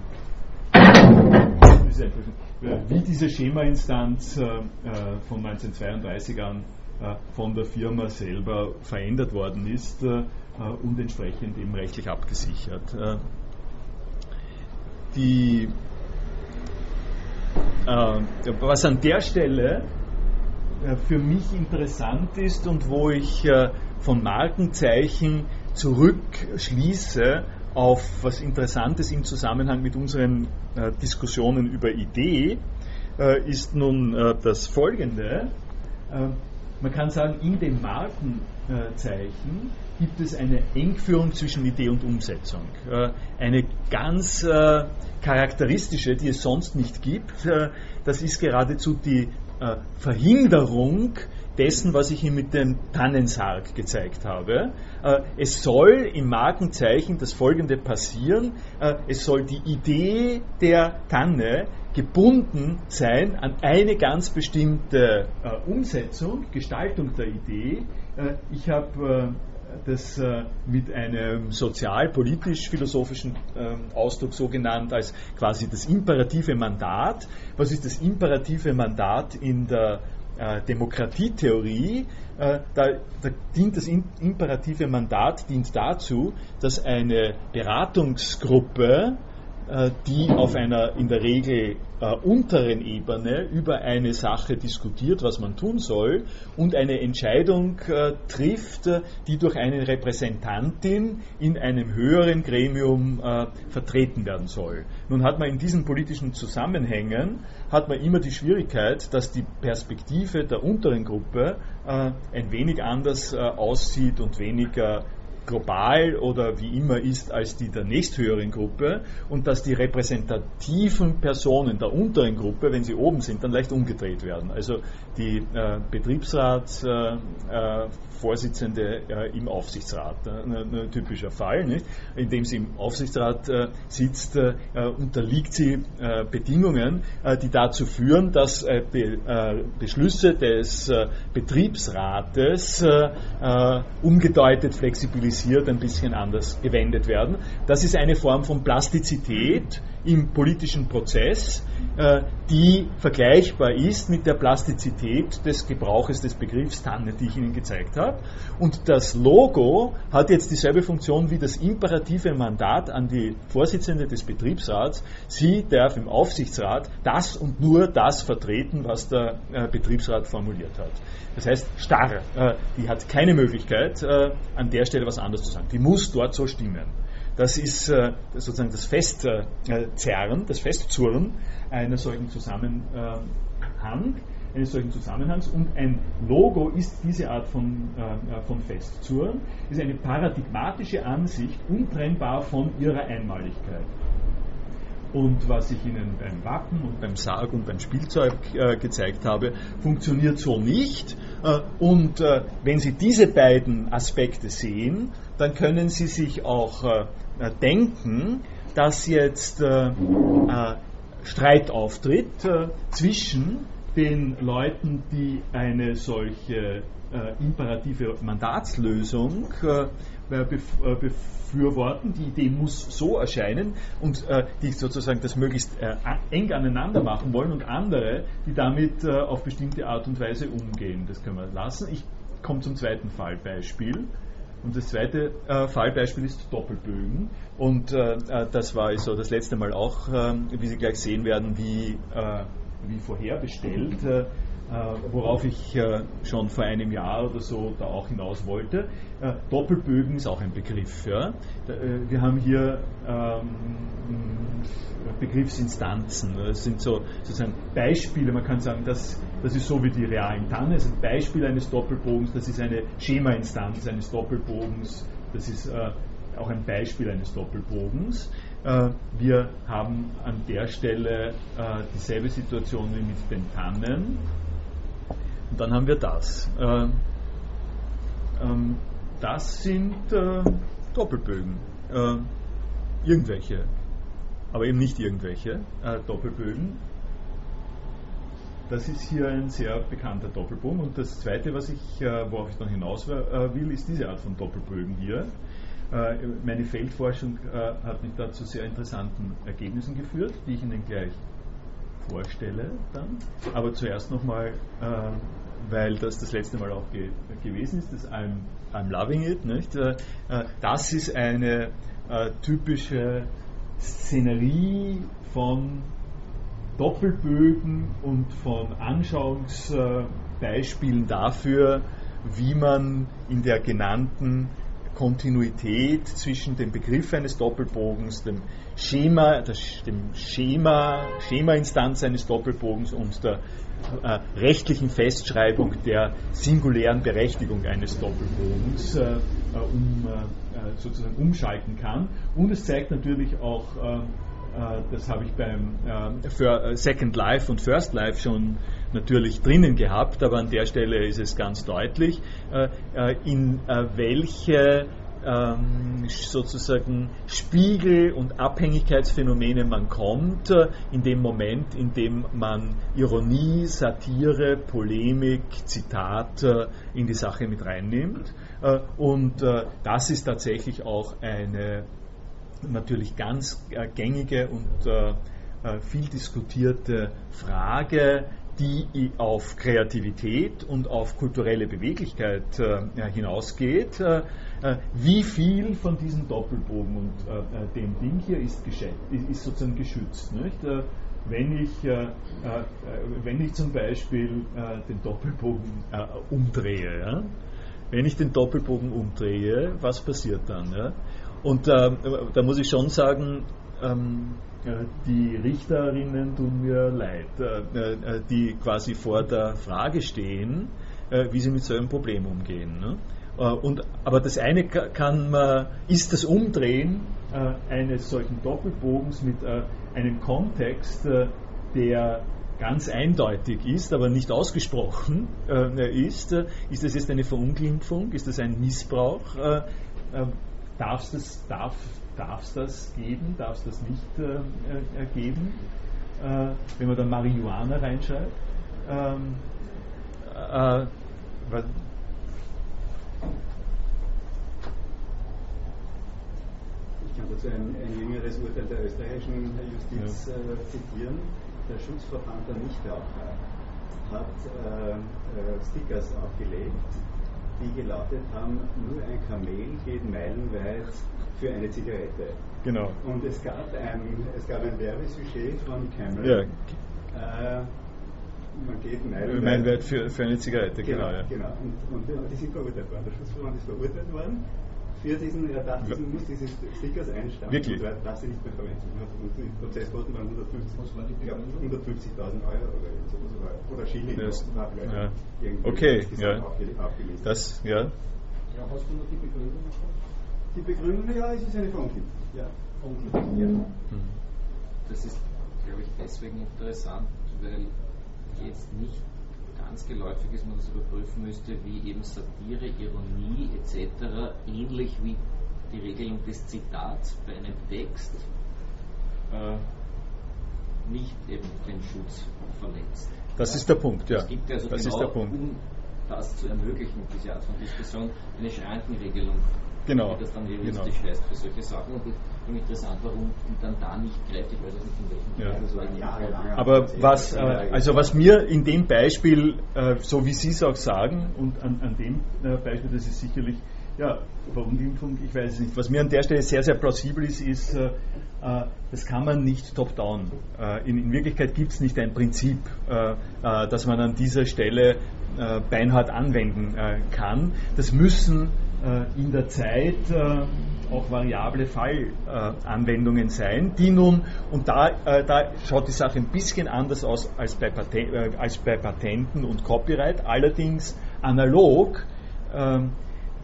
wie diese Schema-Instanz äh, von 1932 an äh, von der Firma selber verändert worden ist äh, und entsprechend eben rechtlich abgesichert. Äh, die, äh, was an der Stelle für mich interessant ist und wo ich von Markenzeichen zurückschließe auf was Interessantes im Zusammenhang mit unseren äh, Diskussionen über Idee, äh, ist nun äh, das folgende. Äh, man kann sagen, in den Markenzeichen gibt es eine Engführung zwischen Idee und Umsetzung. Äh, eine ganz äh, charakteristische, die es sonst nicht gibt. das ist geradezu die Verhinderung dessen, was ich Ihnen mit dem Tannensarg gezeigt habe. Äh, es soll im Markenzeichen das Folgende passieren. Äh, es soll die Idee der Tanne gebunden sein an eine ganz bestimmte äh, Umsetzung, Gestaltung der Idee. ich habe das mit einem sozial-politisch-philosophischen Ausdruck so genannt als quasi das imperative Mandat. Was ist das imperative Mandat in der äh, Demokratietheorie, äh, da, da, dient das imperative Mandat dient dazu, dass eine Beratungsgruppe die auf einer in der Regel äh, unteren Ebene über eine Sache diskutiert, was man tun soll, und eine Entscheidung äh, trifft, äh, die durch eine Repräsentantin in einem höheren Gremium äh, vertreten werden soll. Nun hat man in diesen politischen Zusammenhängen hat man immer die Schwierigkeit, dass die Perspektive der unteren Gruppe äh, ein wenig anders aussieht und weniger global oder wie immer ist als die der nächsthöheren Gruppe und dass die repräsentativen Personen der unteren Gruppe, wenn sie oben sind, dann leicht umgedreht werden. Also die äh, Betriebsratsvorsitzende äh, äh, im Aufsichtsrat, äh, ein typischer Fall, nicht? indem sie im Aufsichtsrat äh, sitzt, äh, unterliegt sie Bedingungen, die dazu führen, dass Be Beschlüsse des Betriebsrates umgedeutet flexibilisiert ein bisschen anders gewendet werden. Das ist eine Form von Plastizität im politischen Prozess, äh, die vergleichbar ist mit der Plastizität des Gebrauches des Begriffs Tanne, die ich Ihnen gezeigt habe. Und das Logo hat jetzt dieselbe Funktion wie das imperative Mandat an die Vorsitzende des Betriebsrats. Sie darf im Aufsichtsrat das und nur das vertreten, was der äh, Betriebsrat formuliert hat. Das heißt, starr. Äh, die hat keine Möglichkeit, an der Stelle was anderes zu sagen. Die muss dort so stimmen. Das ist äh, sozusagen das Festzerren, das Festzurren einer solchen Zusammenhang, eines solchen Zusammenhangs und ein Logo ist diese Art von, äh, von Festzurren, ist eine paradigmatische Ansicht, untrennbar von ihrer Einmaligkeit. Und was ich Ihnen beim Wappen und beim Sarg und beim Spielzeug äh, gezeigt habe, funktioniert so nicht. Äh, und äh, wenn Sie diese beiden Aspekte sehen, dann können Sie sich auch äh, äh, denken, dass jetzt äh, äh, Streit auftritt zwischen den Leuten, die eine solche imperative Mandatslösung befürworten. Die Idee muss so erscheinen und die sozusagen das möglichst eng aneinander machen wollen und andere, die damit auf bestimmte Art und Weise umgehen. Das können wir lassen. Ich komme zum zweiten Fallbeispiel. Und das zweite äh, Fallbeispiel ist Doppelbögen. Und äh, äh das war so das letzte Mal auch, äh, wie Sie gleich sehen werden, wie, äh, wie vorherbestellt, äh, worauf ich schon vor einem Jahr oder so da auch hinaus wollte. Doppelbögen ist auch ein Begriff. Ja? wir haben hier ähm, Begriffsinstanzen. Das sind so sozusagen Beispiele. Man kann sagen, das, das ist so wie die realen Tannen. Das ist ein Beispiel eines Doppelbogens. Das ist eine Schemainstanz eines Doppelbogens. Das ist äh, auch ein Beispiel eines Doppelbogens. Äh, wir haben an der Stelle äh, dieselbe Situation wie mit den Tannen. Und dann haben wir das. Äh, ähm, das sind äh, Doppelbögen. Äh, irgendwelche aber eben nicht irgendwelche äh, Doppelbögen. Das ist hier ein sehr bekannter Doppelbogen. Und das zweite, was ich, äh, worauf ich dann hinaus äh, will, ist diese Art von Doppelbögen hier. Meine Feldforschung hat mich da zu sehr interessanten Ergebnissen geführt, die ich Ihnen gleich vorstelle dann. Aber zuerst nochmal, äh, weil das das letzte Mal auch ge gewesen ist, das I'm, I'm Loving It. Nicht? das ist eine typische Szenerie von Doppelbögen und von Anschauungsbeispielen dafür, wie man in der genannten Kontinuität zwischen dem Begriff eines Doppelbogens, dem Schema, dem Schema, Schemainstanz eines Doppelbogens und der äh, rechtlichen Festschreibung der singulären Berechtigung eines Doppelbogens äh, äh um, äh, sozusagen umschalten kann. Und es zeigt natürlich auch, äh, das habe ich beim Second Life und First Life schon natürlich drinnen gehabt, aber an der Stelle ist es ganz deutlich, in welche ähm, sozusagen Spiegel und Abhängigkeitsphänomene man kommt, äh, in dem Moment, in dem man Ironie, Satire, Polemik, Zitat äh, in die Sache mit reinnimmt. Äh, und das ist tatsächlich auch eine natürlich ganz gängige und viel diskutierte Frage, die auf Kreativität und auf kulturelle Beweglichkeit hinausgeht. Äh, wie viel von diesem Doppelbogen und äh, äh, dem Ding hier ist, ist sozusagen geschützt. Nicht? wenn ich, wenn ich zum Beispiel den Doppelbogen umdrehe, ja? wenn ich den Doppelbogen umdrehe, was passiert dann? Ja? Und da muss ich schon sagen, ähm, die Richterinnen tun mir leid, die quasi vor der Frage stehen, wie sie mit so einem Problem umgehen. Ne? Äh, und, aber das eine kann man, ist das Umdrehen äh, eines solchen Doppelbogens mit äh, einem Kontext, der ganz eindeutig ist, aber nicht ausgesprochen ist. Ist das jetzt eine Verunglimpfung? Ist das ein Missbrauch? Darf es das, darf, darf's das geben? Darf es das nicht geben? wenn man da Marihuana reinschreibt? Ähm, Ich kann dazu ein, ein jüngeres Urteil der österreichischen Justiz ja. äh, zitieren. Der Schutzverband der Nichtraucher hat äh, äh, Stickers aufgelegt, die gelautet haben, nur ein Kamel geht meilenweit für eine Zigarette. Genau. Und es gab ein, es gab ein Werbesujet von Cameron. Ja. Äh, man geht meilenweit. Meilenweit für, für eine Zigarette, genau. genau ja. genau. Und, und, die sind verurteilt worden. Der Schutzverband ist verurteilt worden. Für diesen, er darf diesen, muss diese Stickers einstellen. Wirklich? Und darf sie nicht mehr verwenden. Und die Prozesskosten waren 150.000 Euro oder sowas. Oder Schilling. Das, ja. Okay, ja. Das, ja. Ja, hast du noch die Begründung Die Begründung, ja, es ist eine Verunglimpfung. Ja. Ja. Mhm. Das ist, glaube ich, deswegen interessant, weil jetzt nicht ganz geläufig ist, man das überprüfen müsste, wie eben Satire, Ironie etc. ähnlich wie die Regelung des Zitats bei einem Text äh, nicht eben den Schutz verletzt. Das ja? ist der Punkt, ja. Es gibt also das genau, um das zu ermöglichen, diese Art von Diskussion, eine Schrankenregelung genau. wie das dann juristisch genau. heißt für solche Sachen. Und finde interessant, warum dann da nicht greift. Ich weiß auch nicht, in welchem ja. das war jahrelang. Aber was, äh, also was mir in dem Beispiel, äh, so wie Sie es auch sagen, und an, an dem äh, Beispiel, das ist sicherlich ja, Verunglimpfung, ich weiß es nicht. Was mir an der Stelle sehr, sehr plausibel ist, ist, äh, äh das kann man nicht top-down. Äh, in, in, Wirklichkeit gibt es nicht ein Prinzip, das man an dieser Stelle beinhart anwenden kann. Das müssen in der Zeit auch variable Fallanwendungen sein, die nun, und da, da schaut die Sache ein bisschen anders aus als bei, Paten, als bei Patenten und Copyright, allerdings analog.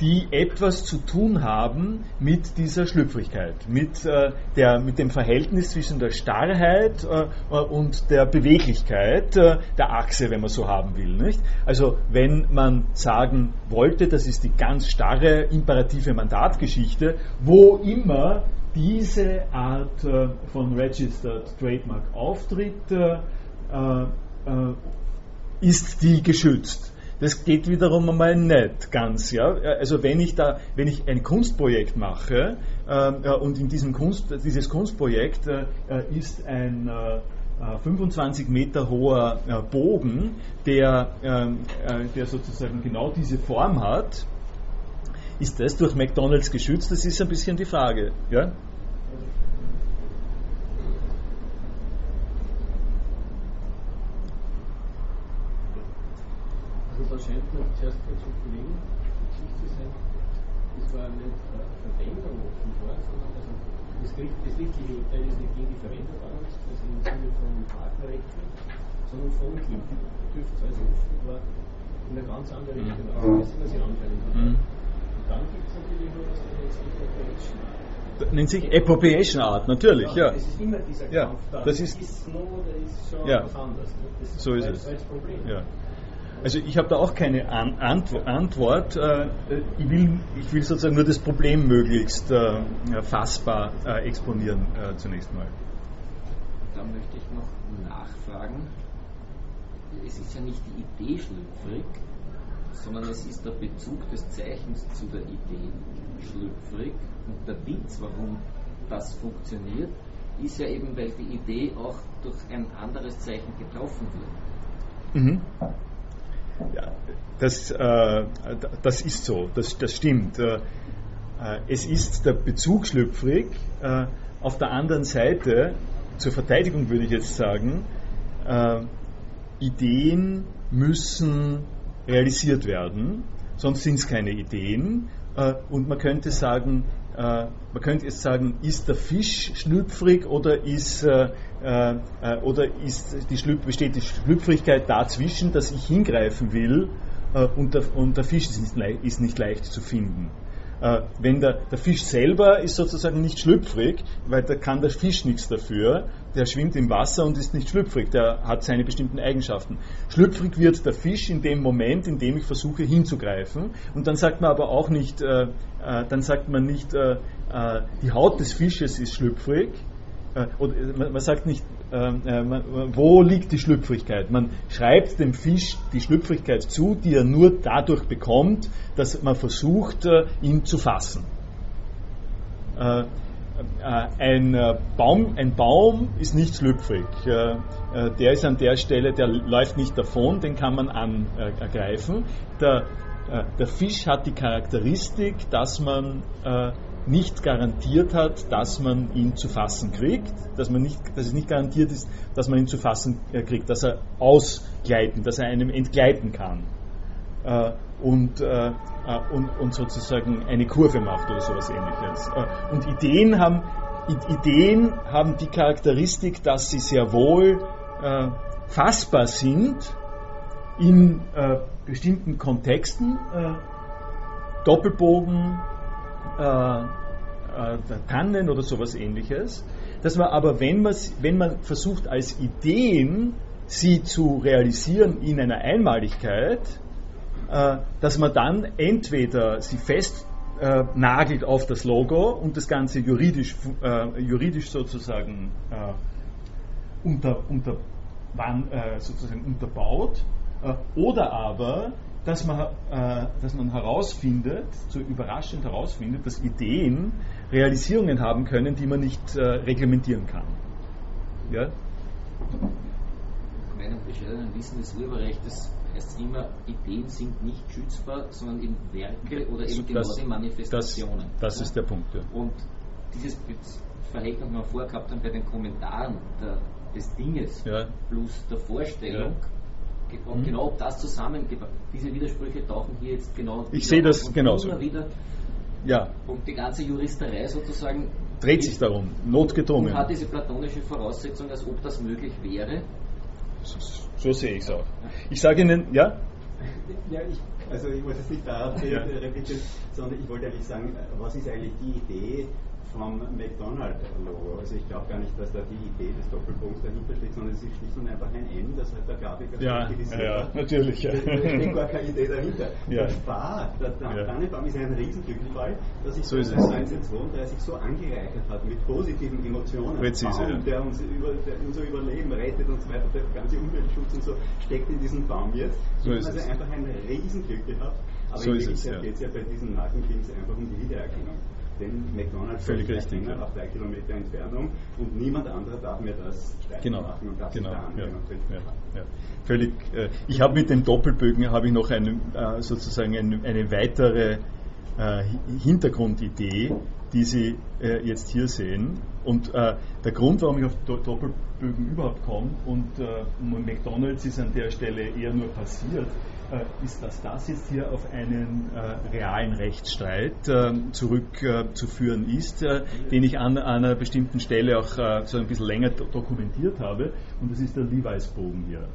Die etwas zu tun haben mit dieser Schlüpfrigkeit, mit, äh, der, mit dem Verhältnis zwischen der Starrheit äh, und der Beweglichkeit äh, der Achse, wenn man so haben will. Nicht? Also wenn man sagen wollte, das ist die ganz starre imperative Mandatgeschichte, wo immer diese Art äh, von Registered Trademark auftritt, äh, äh, ist die geschützt. Das geht wiederum einmal nicht ganz. Ja? Also wenn ich da, wenn ich ein Kunstprojekt mache äh, und in diesem Kunst, dieses Kunstprojekt äh, ist ein äh, 25 Meter hoher äh, Bogen, der, ähm, äh, der sozusagen genau diese Form hat, ist das durch McDonalds geschützt? Das ist ein bisschen die Frage. Ja? Da scheint mir zuerst mal zu Kollegen zu sein, das war nicht äh, Verwendung offenbar, sondern also das, das richtige Urteil ist nicht gegen die Verwendbarkeit, also im Sinne von Markenrechten, sondern von. Da dürfte es also offenbar in eine ganz andere Richtung, als das, was ich anscheinend habe. Mhm. Und dann gibt es natürlich noch was, der letztlich Correction nennt sich Appropriation Art, natürlich, ja. Das ist immer dieser Ja, Kampf da. das ist- Gizmo oder ist schon Ja. was anderes. Ne? Das So ist das es. Das Problem. Ja. Also ich habe da auch keine An Antwo Antwort. Äh, ich, will, ich will sozusagen nur das Problem möglichst äh, fassbar äh, exponieren äh, zunächst mal. Da möchte ich noch nachfragen. Es ist ja nicht die Idee schlüpfrig, sondern es ist der Bezug des Zeichens zu der Idee schlüpfrig. Und der Witz, warum das funktioniert, ist ja eben, weil die Idee auch durch ein anderes Zeichen getroffen wird. Mhm. Das, äh, das ist so, das, das stimmt. Äh, äh, es ist der Bezug schlüpfrig. Äh, auf der anderen Seite, zur Verteidigung würde ich jetzt sagen, äh, Ideen müssen realisiert werden, sonst sind es keine Ideen. Äh, und man könnte sagen, man könnte jetzt sagen, ist der Fisch schlüpfrig oder ist, oder ist die Schlüpf besteht die Schlüpfrigkeit dazwischen, dass ich hingreifen will äh, und, der, und der Fisch ist nicht, lei- ist nicht leicht zu finden. Äh, wenn der, der Fisch selber ist sozusagen nicht schlüpfrig, weil da kann der Fisch nichts dafür, der schwimmt im Wasser und ist nicht schlüpfrig, der hat seine bestimmten Eigenschaften. Schlüpfrig wird der Fisch in dem Moment, in dem ich versuche hinzugreifen und dann sagt man aber auch nicht, äh, äh, dann sagt man nicht, äh, äh, die Haut des Fisches ist schlüpfrig, äh, oder äh, man, sagt nicht, äh, äh, wo liegt die Schlüpfrigkeit? Man schreibt dem Fisch die Schlüpfrigkeit zu, die er nur dadurch bekommt, dass man versucht, äh, ihn zu fassen. Äh, äh, ein, äh, Baum, ein Baum ist nicht schlüpfrig. Äh, äh, der ist an der Stelle, der läuft nicht davon, den kann man angreifen. Der, äh, der Fisch hat die Charakteristik, dass man äh, nicht garantiert hat, dass man ihn zu fassen kriegt, dass, man nicht, dass es nicht garantiert ist, dass man ihn zu fassen äh, kriegt, dass er ausgleiten, dass er einem entgleiten kann äh, und, äh, äh, und, und sozusagen eine Kurve macht oder sowas ähnliches. Äh, und Ideen haben, Ideen haben die Charakteristik, dass sie sehr wohl äh, fassbar sind in bestimmten Kontexten. Doppelbogen, Tannen oder sowas ähnliches, dass man aber, wenn, wenn man versucht, als Ideen sie zu realisieren in einer Einmaligkeit, äh, dass man dann entweder sie fest äh, nagelt auf das Logo und das Ganze juridisch, äh, juridisch sozusagen äh, unter, unter, wann, äh, sozusagen unterbaut, äh, oder aber, dass man, äh, dass man herausfindet, so überraschend herausfindet, dass Ideen Realisierungen haben können, die man nicht äh, reglementieren kann. Ja? Nach meinem bescheidenen Wissen des Urheberrechts heißt es immer, Ideen sind nicht schützbar, sondern eben Werke oder eben genau Das- die Manifestationen. Das, das Ja? ist der Punkt. Ja. Und dieses Verhältnis, was wir vorgehabt haben bei den Kommentaren der, des Dinges Ja. plus der Vorstellung, ge- und Mhm. genau ob das zusammengebracht diese Widersprüche tauchen hier jetzt genau Ich wieder sehe das und genauso. Immer wieder, ja, und die ganze Juristerei sozusagen dreht sich darum, und notgedrungen. hat diese platonische Voraussetzung, als ob das möglich wäre. So, so sehe ich es auch. Ich sage Ihnen, ja? Ja, ich, also ich wollte es nicht darauf Ja. sondern ich wollte eigentlich sagen, was ist eigentlich die Idee vom McDonald-Logo? Also ich glaube gar nicht, dass da die Idee des Doppelpunkts dahinter steht, sondern es ist schlicht und einfach ein M, das halt der Grafiker Ja, stilisiert ja, hat. natürlich, ja. Da steht gar keine Idee dahinter. Ja. Der Spar, der. Tannenbaum ist ein Riesenglücklichfall, dass sich So ist seit es. 1932 so angereichert hat mit positiven Emotionen. Präzise, Baum, der uns über, der unser Überleben rettet und so weiter, der ganze Umweltschutz und so steckt in diesem Baum jetzt. So ist also es. einfach ein Riesenglück gehabt. Aber So in ist es, Wirklichkeit ja. geht es ja bei diesen Markenfilms einfach um die Wiedererkennung. Denn McDonalds Völlig richtig, ja. auf drei Kilometer Entfernung und niemand anderer darf mir das streitig Genau, machen und darf genau. sich da Ja, annehmen. ja, ja. Völlig. Äh, ich habe mit den Doppelbögen habe ich noch eine, äh, sozusagen eine, eine weitere äh, Hi- Hintergrundidee, die Sie äh, jetzt hier sehen. Und äh, der Grund, warum ich auf Do Doppelbögen überhaupt komme und äh, McDonalds ist an der Stelle eher nur passiert, ist, dass das jetzt hier auf einen äh, realen Rechtsstreit äh, zurückzuführen ist, äh, den ich an, an einer bestimmten Stelle auch äh, so ein bisschen länger do dokumentiert habe. Und das ist der Levi's-Bogen hier.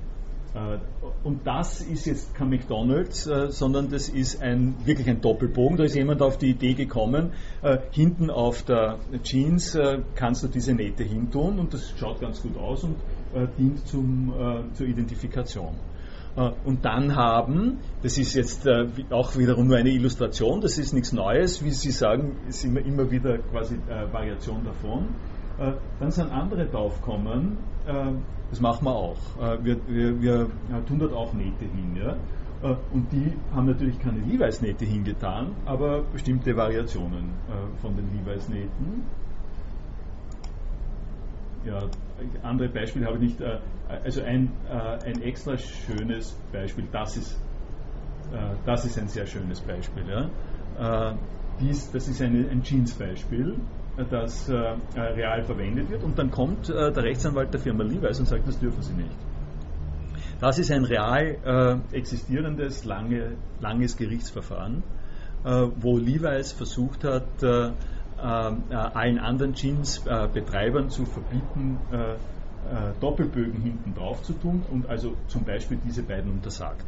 Äh, und das ist jetzt kein McDonalds, äh, sondern das ist ein, wirklich ein Doppelbogen. Da ist jemand auf die Idee gekommen, äh, hinten auf der Jeans kannst du diese Nähte hintun und das schaut ganz gut aus und dient zum, zur Identifikation. Und dann haben, das ist jetzt auch wiederum nur eine Illustration, das ist nichts Neues, wie Sie sagen, ist immer, immer wieder quasi Variation davon. Dann sind andere draufgekommen, das machen wir auch. Äh, wir, wir, wir tun dort auch Nähte hin. Ja? Äh, und die haben natürlich keine Levi's-Nähte hingetan, aber bestimmte Variationen äh, von den Levi's-Nähten. Ja, andere Beispiele habe ich nicht. Also ein, ein extra schönes Beispiel, das ist, das ist ein sehr schönes Beispiel. Ja? Dies, das ist eine, ein Jeans-Beispiel das äh, äh, real verwendet wird und dann kommt äh, der Rechtsanwalt der Firma Levi's und sagt, das dürfen sie nicht. Das ist ein real äh, existierendes, lange, langes Gerichtsverfahren, äh, wo Levi's versucht hat, äh, allen anderen Jeans-Betreibern zu verbieten, Doppelbögen hinten drauf zu tun und also zum Beispiel diese beiden untersagt.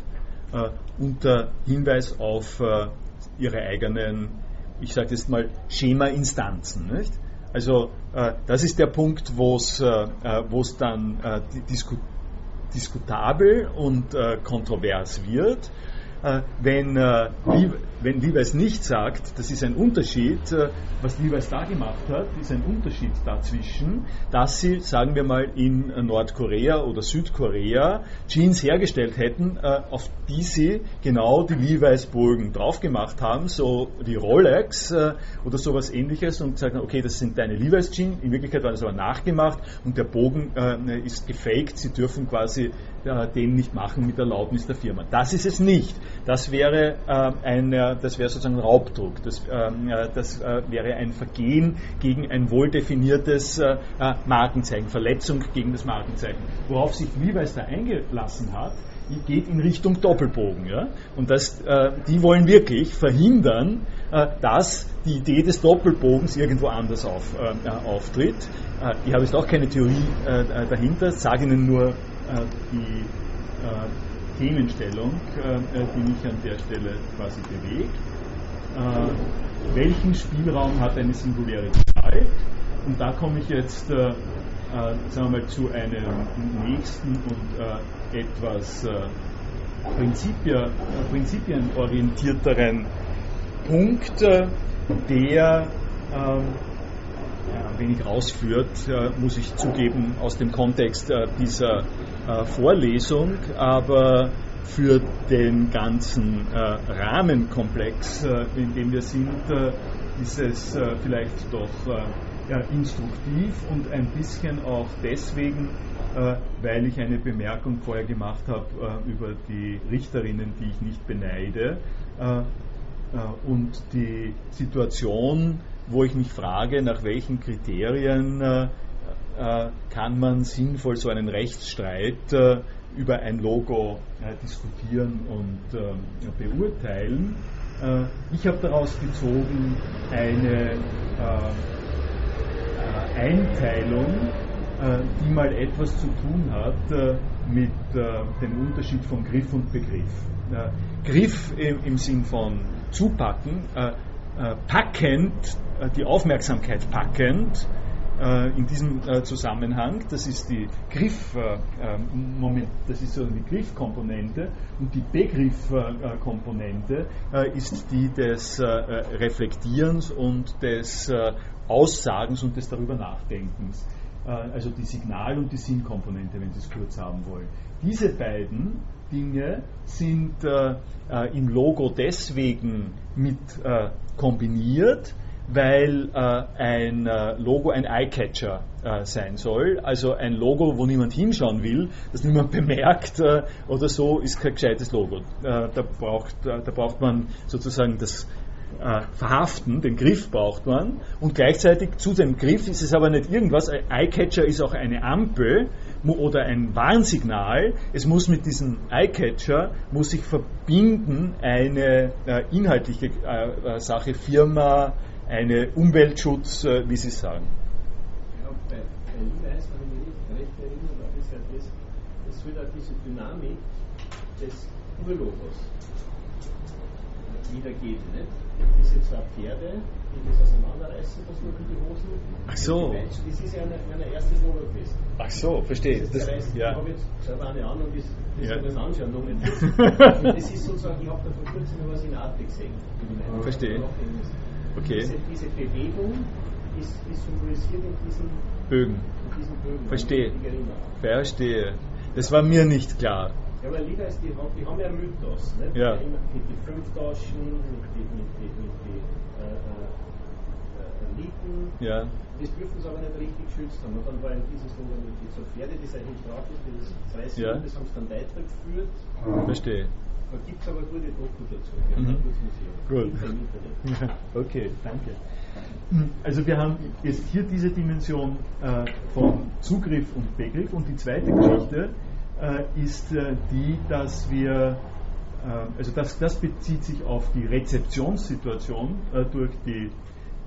unter Hinweis auf ihre eigenen ich sage jetzt mal, Schema-Instanzen. Also äh, das ist der Punkt, wo es äh, äh dann äh, disku diskutabel und äh, kontrovers wird. Äh, wenn, äh, wenn Levi's nicht sagt, das ist ein Unterschied, äh, was Levi's da gemacht hat, ist ein Unterschied dazwischen, dass sie, sagen wir mal, in Nordkorea oder Südkorea Jeans hergestellt hätten, auf die sie genau die Levi's Bogen drauf gemacht haben, so wie Rolex oder sowas ähnliches und sagen, okay, das sind deine Levi's Jeans, in Wirklichkeit war das aber nachgemacht und der Bogen ist gefaked, sie dürfen quasi den nicht machen mit Erlaubnis der Firma. Das ist es nicht. Das wäre, äh, ein, äh, das wäre sozusagen Raubdruck. Das, ähm, äh, das äh, wäre ein Vergehen gegen ein wohl definiertes äh, äh, Markenzeichen, Verletzung gegen das Markenzeichen. Worauf sich Levi's da eingelassen hat, geht in Richtung Doppelbogen. Ja? Und das, die wollen wirklich verhindern, dass die Idee des Doppelbogens irgendwo anders auf, auftritt. ich habe jetzt auch keine Theorie dahinter, sage Ihnen nur die Themenstellung, äh, die mich an der Stelle quasi bewegt. Äh, welchen Spielraum hat eine singuläre Zahl? Und da komme ich jetzt äh, äh, sagen wir mal, zu einem nächsten und äh, etwas äh, Prinzipien, prinzipienorientierteren Punkt, der ähm, ein wenig ausführt, muss ich zugeben, aus dem Kontext dieser äh, Vorlesung, aber für den ganzen äh, Rahmenkomplex, äh, in dem wir sind, äh, ist es vielleicht doch instruktiv und ein bisschen auch deswegen, weil ich eine Bemerkung vorher gemacht habe über die Richterinnen, die ich nicht beneide. und die Situation, wo ich mich frage, nach welchen Kriterien kann man sinnvoll so einen Rechtsstreit äh, über ein Logo äh, diskutieren und beurteilen. ich habe daraus gezogen eine Einteilung, die mal etwas zu tun hat mit dem Unterschied von Griff und Begriff. Griff im, Sinn von zupacken, packend, die Aufmerksamkeit packend, äh, in diesem äh, Zusammenhang. Das ist die Griffmoment, äh, das ist so die Griffkomponente und die Begriffkomponente ist die des Reflektierens und des Aussagens und des darüber Nachdenkens. Also die Signal- und die Sinnkomponente, wenn Sie es kurz haben wollen. Diese beiden Dinge sind im Logo deswegen mit kombiniert, weil äh, ein äh, Logo ein Eyecatcher äh, sein soll. Also ein Logo, wo niemand hinschauen will, das niemand bemerkt äh, oder so, ist kein gescheites Logo. Äh, da, braucht, äh, da braucht man sozusagen das Verhaften, den Griff braucht man und gleichzeitig zu dem Griff ist es aber nicht irgendwas. Ein Eyecatcher ist auch eine Ampel oder ein Warnsignal. Es muss mit diesem Eyecatcher muss sich verbinden eine inhaltliche Sache, Firma, eine Umweltschutz, äh, wie Sie sagen. Ja, bei, bei Levi's, wenn ich mich recht erinnere, war das ja das, das wieder diese Dynamik des Urlogos wiedergeben. Nicht? Diese zwei Pferde, die das auseinanderreißen, das nur die Hosen. Ach so. Das ist ja mein erstes Logo gewesen. Ach so, verstehe. Das, Das, ich ja. habe jetzt selber eine Ahnung, das, das Ja. das anschauen. Nur nicht. Das ist sozusagen, ich habe da vor kurzem noch was in Arte gesehen. Verstehe. Okay. Diese, diese Bewegung ist, ist symbolisiert in diesen, Bögen. in diesen Bögen. Verstehe. Verstehe. Das war mir nicht klar. Ja, weil Lieder ist, die, haben- die haben ja Mythos. Nicht? Ja. Die Mit den fünf Taschen, mit den mit die, mit die, äh, Lieden. Ja. Das dürfen sie aber nicht richtig geschützt haben. Und dann war eben dieses Logo mit so Pferde, die eigentlich drauf ist, dieses Weiße, Ja. das haben sie dann weitergeführt. Verstehe. Da gibt es aber gute Doku dazu. Mhm. Gut. Okay, danke. Also wir haben jetzt hier diese Dimension äh, von Zugriff und Begriff und die zweite Geschichte äh, ist äh, die, dass wir, äh, also das, das bezieht sich auf die Rezeptionssituation äh, durch die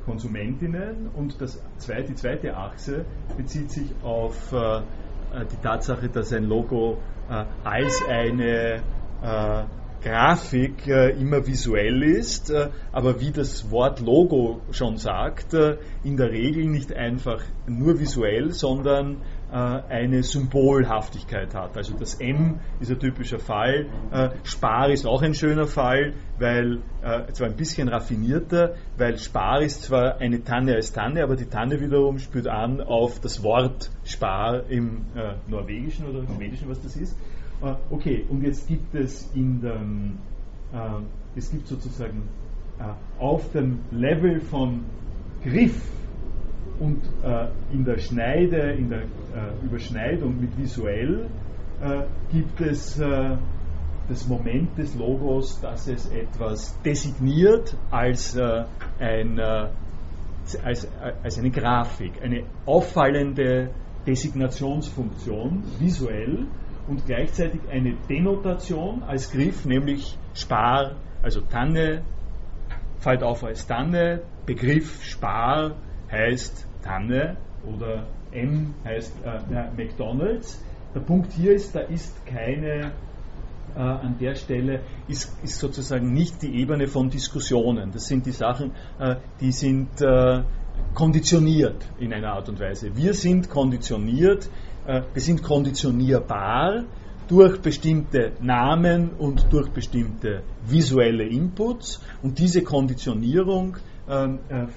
Konsumentinnen und das zweite, die zweite Achse bezieht sich auf äh, äh, die Tatsache, dass ein Logo äh, als eine äh, Grafik äh, immer visuell ist, äh, aber wie das Wort Logo schon sagt, in der Regel nicht einfach nur visuell, sondern eine Symbolhaftigkeit hat. Also das M ist ein typischer Fall, äh, Spar ist auch ein schöner Fall, weil äh, zwar ein bisschen raffinierter, weil Spar ist zwar eine Tanne als Tanne, aber die Tanne wiederum spielt an auf das Wort Spar im äh, Norwegischen oder Schwedischen, was das ist. Äh, Okay, und jetzt gibt es in dem, äh, es gibt sozusagen äh, auf dem Level von Griff und äh, in der Schneide, in der äh, Überschneidung mit visuell äh, gibt es äh, das Moment des Logos, dass es etwas designiert als, äh, ein, äh, als, als eine Grafik, eine auffallende Designationsfunktion visuell und gleichzeitig eine Denotation als Griff, nämlich Spar, also Tanne, fällt auf als Tanne, Begriff Spar heißt Tanne oder M heißt äh, McDonalds. Der Punkt hier ist, da ist keine, äh, an der Stelle ist, ist sozusagen nicht die Ebene von Diskussionen. Das sind die Sachen, äh, die sind äh, konditioniert in einer Art und Weise. Wir sind konditioniert, äh, wir sind konditionierbar durch bestimmte Namen und durch bestimmte visuelle Inputs und diese Konditionierung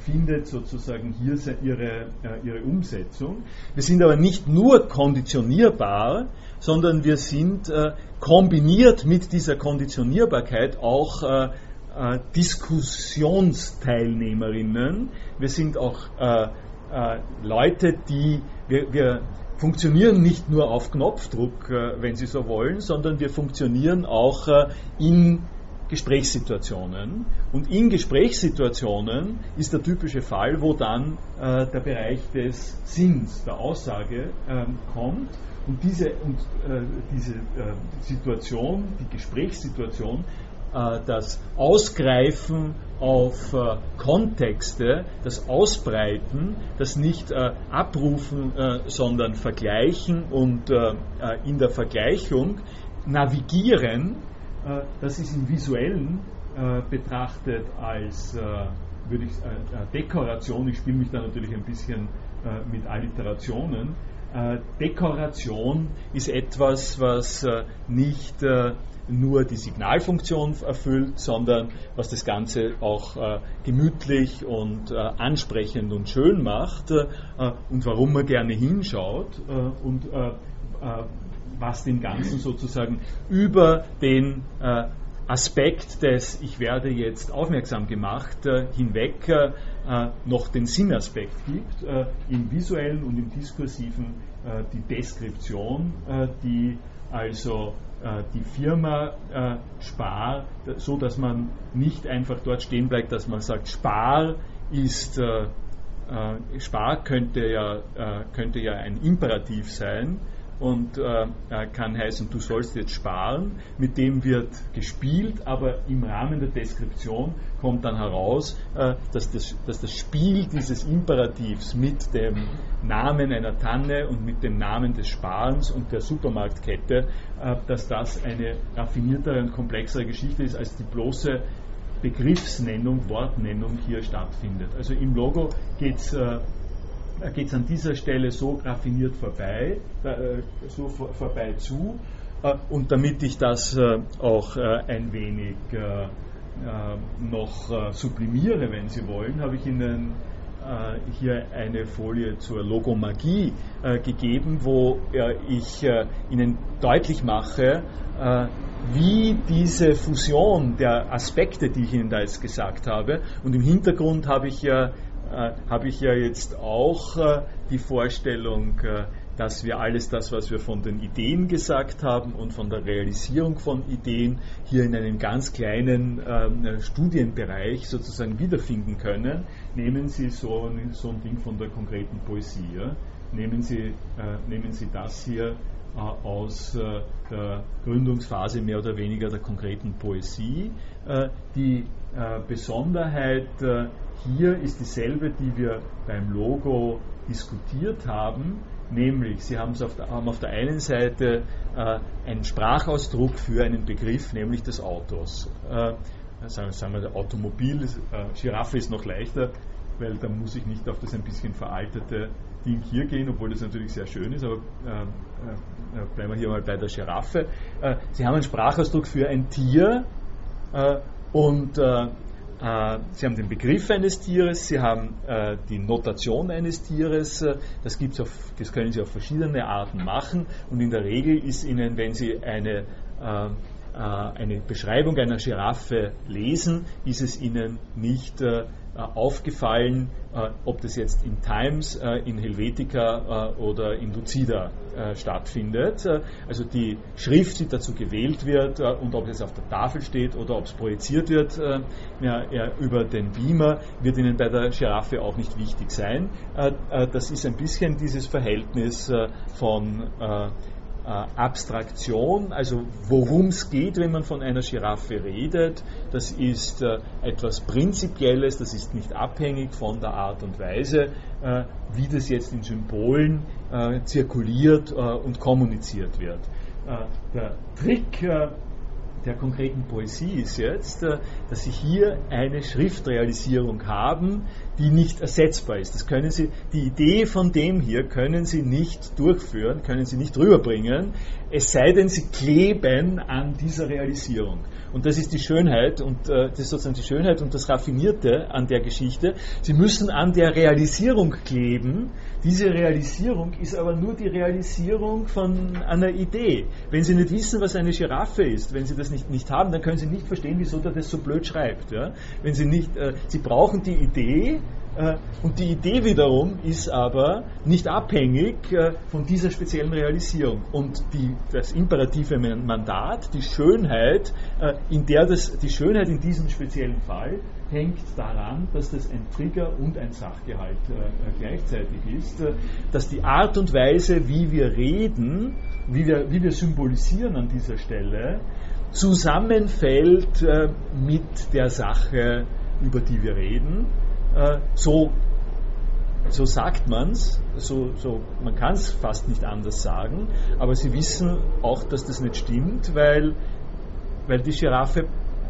findet sozusagen hier ihre, äh, ihre Umsetzung. Wir sind aber nicht nur konditionierbar, sondern wir sind äh, kombiniert mit dieser Konditionierbarkeit auch äh, äh, Diskussionsteilnehmerinnen. Wir sind auch äh, äh, Leute, die wir, wir funktionieren nicht nur auf Knopfdruck, äh, wenn Sie so wollen, sondern wir funktionieren auch äh, in Gesprächssituationen. Und in Gesprächssituationen ist der typische Fall, wo dann äh, der Bereich des Sinns, der Aussage ähm, kommt. Und diese, und, äh, diese äh, Situation, die Gesprächssituation, äh, das Ausgreifen auf äh, Kontexte, das Ausbreiten, das nicht äh, abrufen, äh, sondern vergleichen und äh, äh, in der Vergleichung navigieren, das ist im visuellen äh, betrachtet als äh, würde ich, äh, äh, Dekoration. Ich spiele mich da natürlich ein bisschen äh, mit Alliterationen. Äh, Dekoration ist etwas, was äh, nicht äh, nur die Signalfunktion erfüllt, sondern was das Ganze auch äh, gemütlich und äh, ansprechend und schön macht äh, und warum man gerne hinschaut äh, und äh, äh, was den Ganzen sozusagen über den äh, Aspekt des Ich werde jetzt aufmerksam gemacht äh, hinweg äh, äh, noch den Sinnaspekt gibt, äh, im visuellen und im diskursiven äh, die Deskription, die also die Firma Spar, so dass man nicht einfach dort stehen bleibt, dass man sagt, Spar ist Spar könnte ja, könnte ja ein Imperativ sein, und äh, kann heißen, du sollst jetzt sparen. Mit dem wird gespielt, aber im Rahmen der Deskription kommt dann heraus, äh, dass, das, dass das Spiel dieses Imperativs mit dem Namen einer Tanne und mit dem Namen des Sparens und der Supermarktkette, äh, dass das eine raffiniertere und komplexere Geschichte ist als die bloße Begriffsnennung, Wortnennung hier stattfindet. Also im Logo geht es äh, geht es an dieser Stelle so raffiniert vorbei, äh, so vor, vorbei zu. Äh, und damit ich das äh, auch ein wenig noch sublimiere, wenn Sie wollen, habe ich Ihnen hier eine Folie zur Logomagie gegeben, wo ich Ihnen deutlich mache, wie diese Fusion der Aspekte, die ich Ihnen da jetzt gesagt habe, und im Hintergrund habe ich ja, äh, habe ich ja jetzt auch äh, die Vorstellung, äh, dass wir alles das, was wir von den Ideen gesagt haben und von der Realisierung von Ideen hier in einem ganz kleinen ähm, Studienbereich sozusagen wiederfinden können. Nehmen Sie so, so ein Ding von der konkreten Poesie. Ja? Nehmen, Sie, äh, nehmen Sie das hier äh, aus äh, der Gründungsphase mehr oder weniger der konkreten Poesie. Die Besonderheit hier ist dieselbe, die wir beim Logo diskutiert haben, nämlich Sie haben, auf der, haben auf der einen Seite einen Sprachausdruck für einen Begriff, nämlich des Autos. Sagen, sagen wir, Automobil, Giraffe ist noch leichter, weil da muss ich nicht auf das ein bisschen veraltete Ding hier gehen, obwohl das natürlich sehr schön ist, aber äh, äh, bleiben wir hier mal bei der Giraffe. Äh, Sie haben einen Sprachausdruck für ein Tier äh, und äh, äh, Sie haben den Begriff eines Tieres, Sie haben die Notation eines Tieres, das, gibt's auf, das können Sie auf verschiedene Arten machen. Und in der Regel ist Ihnen, wenn Sie eine eine Beschreibung einer Giraffe lesen, ist es Ihnen nicht äh, aufgefallen, äh, ob das jetzt in Times, äh, in Helvetica oder in Lucida stattfindet. Also die Schrift, die dazu gewählt wird und ob es auf der Tafel steht oder ob es projiziert wird ja, über den Beamer, wird Ihnen bei der Giraffe auch nicht wichtig sein. Das ist ein bisschen dieses Verhältnis von äh, Abstraktion, also worum es geht, wenn man von einer Giraffe redet. Das ist äh, etwas Prinzipielles, das ist nicht abhängig von der Art und Weise, äh, wie das jetzt in Symbolen zirkuliert und kommuniziert wird. Der Trick der konkreten Poesie ist jetzt, äh, dass Sie hier eine Schriftrealisierung haben, die nicht ersetzbar ist. Das können Sie, die Idee von dem hier können Sie nicht durchführen, können Sie nicht rüberbringen, es sei denn, Sie kleben an dieser Realisierung. Und das ist die Schönheit und äh, das ist sozusagen die Schönheit und das Raffinierte an der Geschichte. Sie müssen an der Realisierung kleben. Diese Realisierung ist aber nur die Realisierung von einer Idee. Wenn Sie nicht wissen, was eine Giraffe ist, wenn Sie das nicht, nicht haben, dann können Sie nicht verstehen, wieso der das so blöd schreibt. Ja? Wenn Sie nicht, äh, Sie brauchen die Idee, äh, und die Idee wiederum ist aber nicht abhängig äh, von dieser speziellen Realisierung. Und die, das imperative Mandat, die Schönheit, äh, in der das, die Schönheit in diesem speziellen Fall hängt daran, dass das ein Trigger und ein Sachgehalt gleichzeitig ist, dass die Art und Weise, wie wir reden, wie wir, wie wir symbolisieren an dieser Stelle, zusammenfällt mit der Sache, über die wir reden. Äh, so, so sagt man es, so, so, man kann es fast nicht anders sagen, aber sie wissen auch, dass das nicht stimmt, weil, weil die Giraffe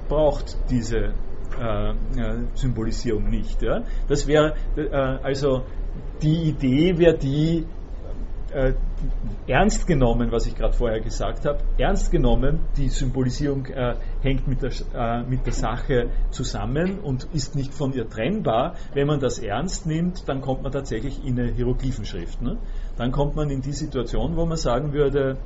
braucht diese äh, äh Symbolisierung nicht. Ja? Das wäre äh, also die Idee wäre die, äh, ernst genommen, was ich gerade vorher gesagt habe, ernst genommen, die Symbolisierung äh, hängt mit der, äh, mit der Sache zusammen und ist nicht von ihr trennbar. Wenn man das ernst nimmt, dann kommt man tatsächlich in eine Hieroglyphenschrift. Ne? Dann kommt man in die Situation, wo man sagen würde,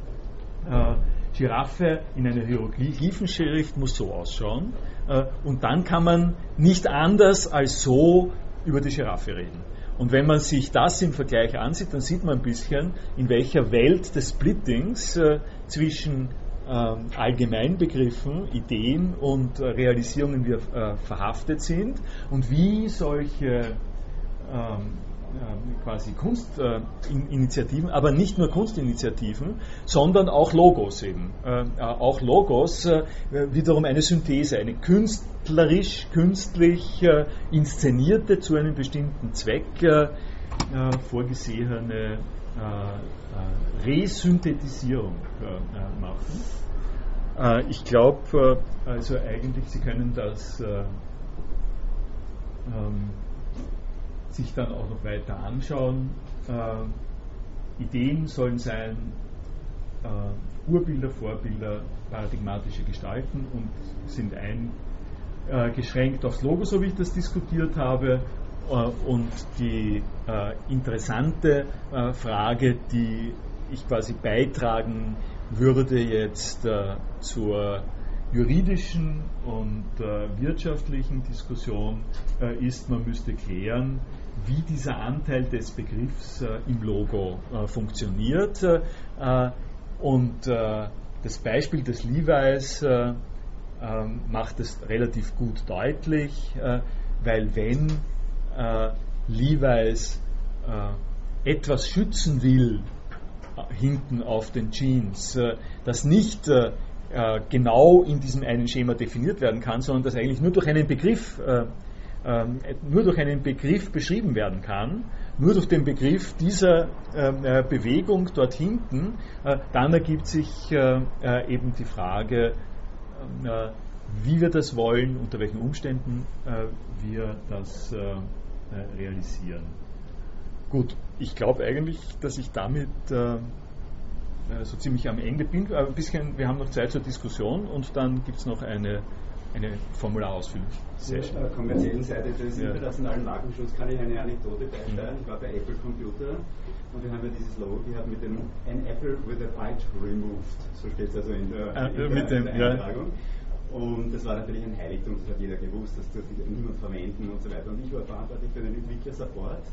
äh, Giraffe in einer Hieroglyphenschrift muss so ausschauen. Äh, und dann kann man nicht anders als so über die Giraffe reden. Und wenn man sich das im Vergleich ansieht, dann sieht man ein bisschen, in welcher Welt des Splittings äh, zwischen äh, Allgemeinbegriffen, Ideen und äh, Realisierungen wir verhaftet sind und wie solche ähm, quasi Kunstinitiativen, aber nicht nur Kunstinitiativen, sondern auch Logos eben. Auch Logos wiederum eine Synthese, eine künstlerisch, künstlich inszenierte zu einem bestimmten Zweck vorgesehene Resynthetisierung machen. Ich glaube, also eigentlich, Sie können das ähm, sich dann auch noch weiter anschauen. Äh, Ideen sollen sein, äh, Urbilder, Vorbilder, paradigmatische Gestalten und sind eingeschränkt aufs Logo, so wie ich das diskutiert habe. Äh, und die äh, interessante äh, Frage, die ich quasi beitragen würde jetzt zur juridischen und wirtschaftlichen Diskussion ist, man müsste klären, wie dieser Anteil des Begriffs äh, im Logo äh, funktioniert. Äh, und äh, das Beispiel des Levi's ähm, macht es relativ gut deutlich, weil wenn Levi's etwas schützen will, hinten auf den Jeans, das nicht äh, genau in diesem einen Schema definiert werden kann, sondern das eigentlich nur durch einen Begriff äh, ähm, nur durch einen Begriff beschrieben werden kann, nur durch den Begriff dieser ähm, äh, Bewegung dort hinten, äh, dann ergibt sich äh, eben die Frage, wie wir das wollen, unter welchen Umständen wir das realisieren. Gut, ich glaube eigentlich, dass ich damit so ziemlich am Ende bin. Ein bisschen, wir haben noch Zeit zur Diskussion und dann gibt es noch eine, eine Formularausfüllung. Sehr schön. Auf der kommerziellen Seite des ja. internationalen Markenschutz kann ich eine Anekdote beisteuern. Ich war bei Apple Computer und wir haben ja dieses Logo gehabt mit dem An Apple with a Bite Removed. So steht es also in der, ah, in der, mit dem, in der Eintragung. Ja. Und das war natürlich ein Heiligtum, das hat jeder gewusst, das durfte niemand verwenden und so weiter. Und ich war verantwortlich für den Entwickler-Support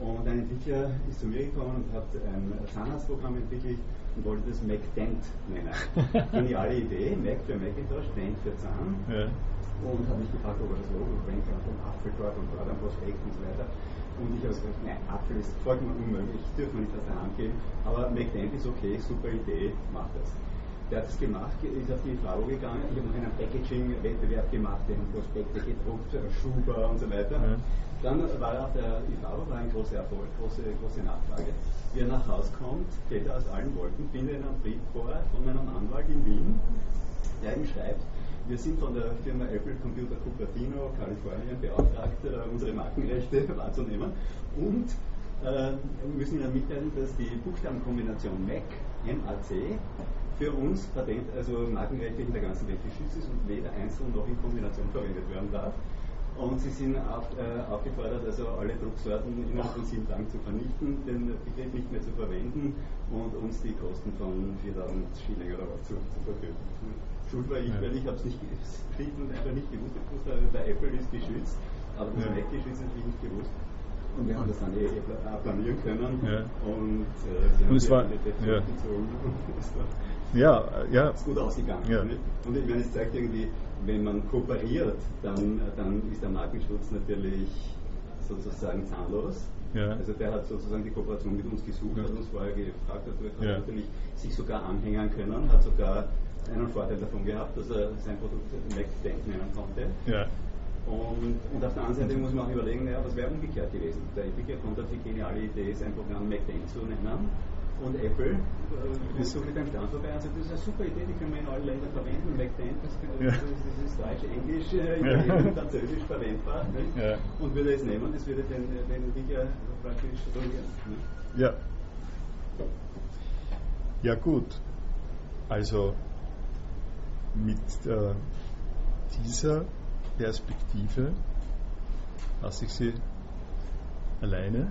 und ein Entwickler ist zu mir gekommen und hat ein Zahnarztprogramm entwickelt und wollte das MacDent nennen. Geniale Idee, Mac für Macintosh, Dent für Zahn. Ja. Und habe mich gefragt, ob er das Logo bringen kann vom Apfel dort und dort am Prospekt und so weiter. Und ich habe gesagt, nein, Apfel ist vollkommen unmöglich, dürfen wir nicht aus der Hand geben. Aber MacDent ist okay, super Idee, mach das. Der hat es gemacht, ist auf die Frau gegangen. Ich habe noch einen Packaging-Wettbewerb gemacht, den Prospekte gedruckt, Schuber und so weiter. Ja. Dann war auf der war ein großer Erfolg, große, große Nachfrage. Wie er nach Hause kommt, fällt er aus allen Wolken, findet einen Briefbohrer von meinem Anwalt in Wien, der ihm schreibt, wir sind von der Firma Apple Computer Cupertino, Kalifornien, beauftragt, äh, unsere Markenrechte wahrzunehmen und äh, müssen Ihnen mitteilen, dass die Buchstabenkombination Mac, MAC, für uns Patent, also Markenrechte in der ganzen Welt geschützt ist und weder einzeln noch in Kombination verwendet werden darf. Und sie sind auf, äh, aufgefordert, also alle Drucksorten innerhalb von sieben Tagen zu vernichten, den Begriff nicht mehr zu verwenden und uns die Kosten von 4000 Schilling oder was zu, zu vergüten. Schuld war ich, ja. weil ich habe es nicht geschrieben und einfach nicht gewusst. Ich wusste, der Apple ist geschützt, aber das ja. Mac-Geschütz natürlich nicht gewusst. Und wir haben das dann eh, eh planieren können. Ja. Und äh, und es war, ja. gezogen. Ja, ja. Ist gut ausgegangen. Ja. Und ich meine, es zeigt irgendwie, wenn man kooperiert, dann, dann ist der Markenschutz natürlich sozusagen zahnlos. Ja. Also der hat sozusagen die Kooperation mit uns gesucht, ja. hat uns vorher gefragt, hat ja. natürlich sich sogar anhängen können, hat sogar einen Vorteil davon gehabt, dass er sein Produkt MacDent nennen konnte. Ja. Und, und, auf der anderen Seite muss man auch überlegen, naja, was wäre umgekehrt gewesen. Der Entwickler kommt auf die geniale Idee, sein Programm MacDent zu nennen und Apple äh, ist so mit einem Stand vorbei und sagt, das ist eine super Idee, die können wir in allen Ländern verwenden. MacDent, das, ja. das, ist Deutsch, Englisch, äh, Italienisch und Französisch verwendbar. Ja. Und würde es nehmen, das würde den, den Entwickler praktisch ruinieren. Ja. Ja gut. Also mit äh, dieser Perspektive lasse ich Sie alleine.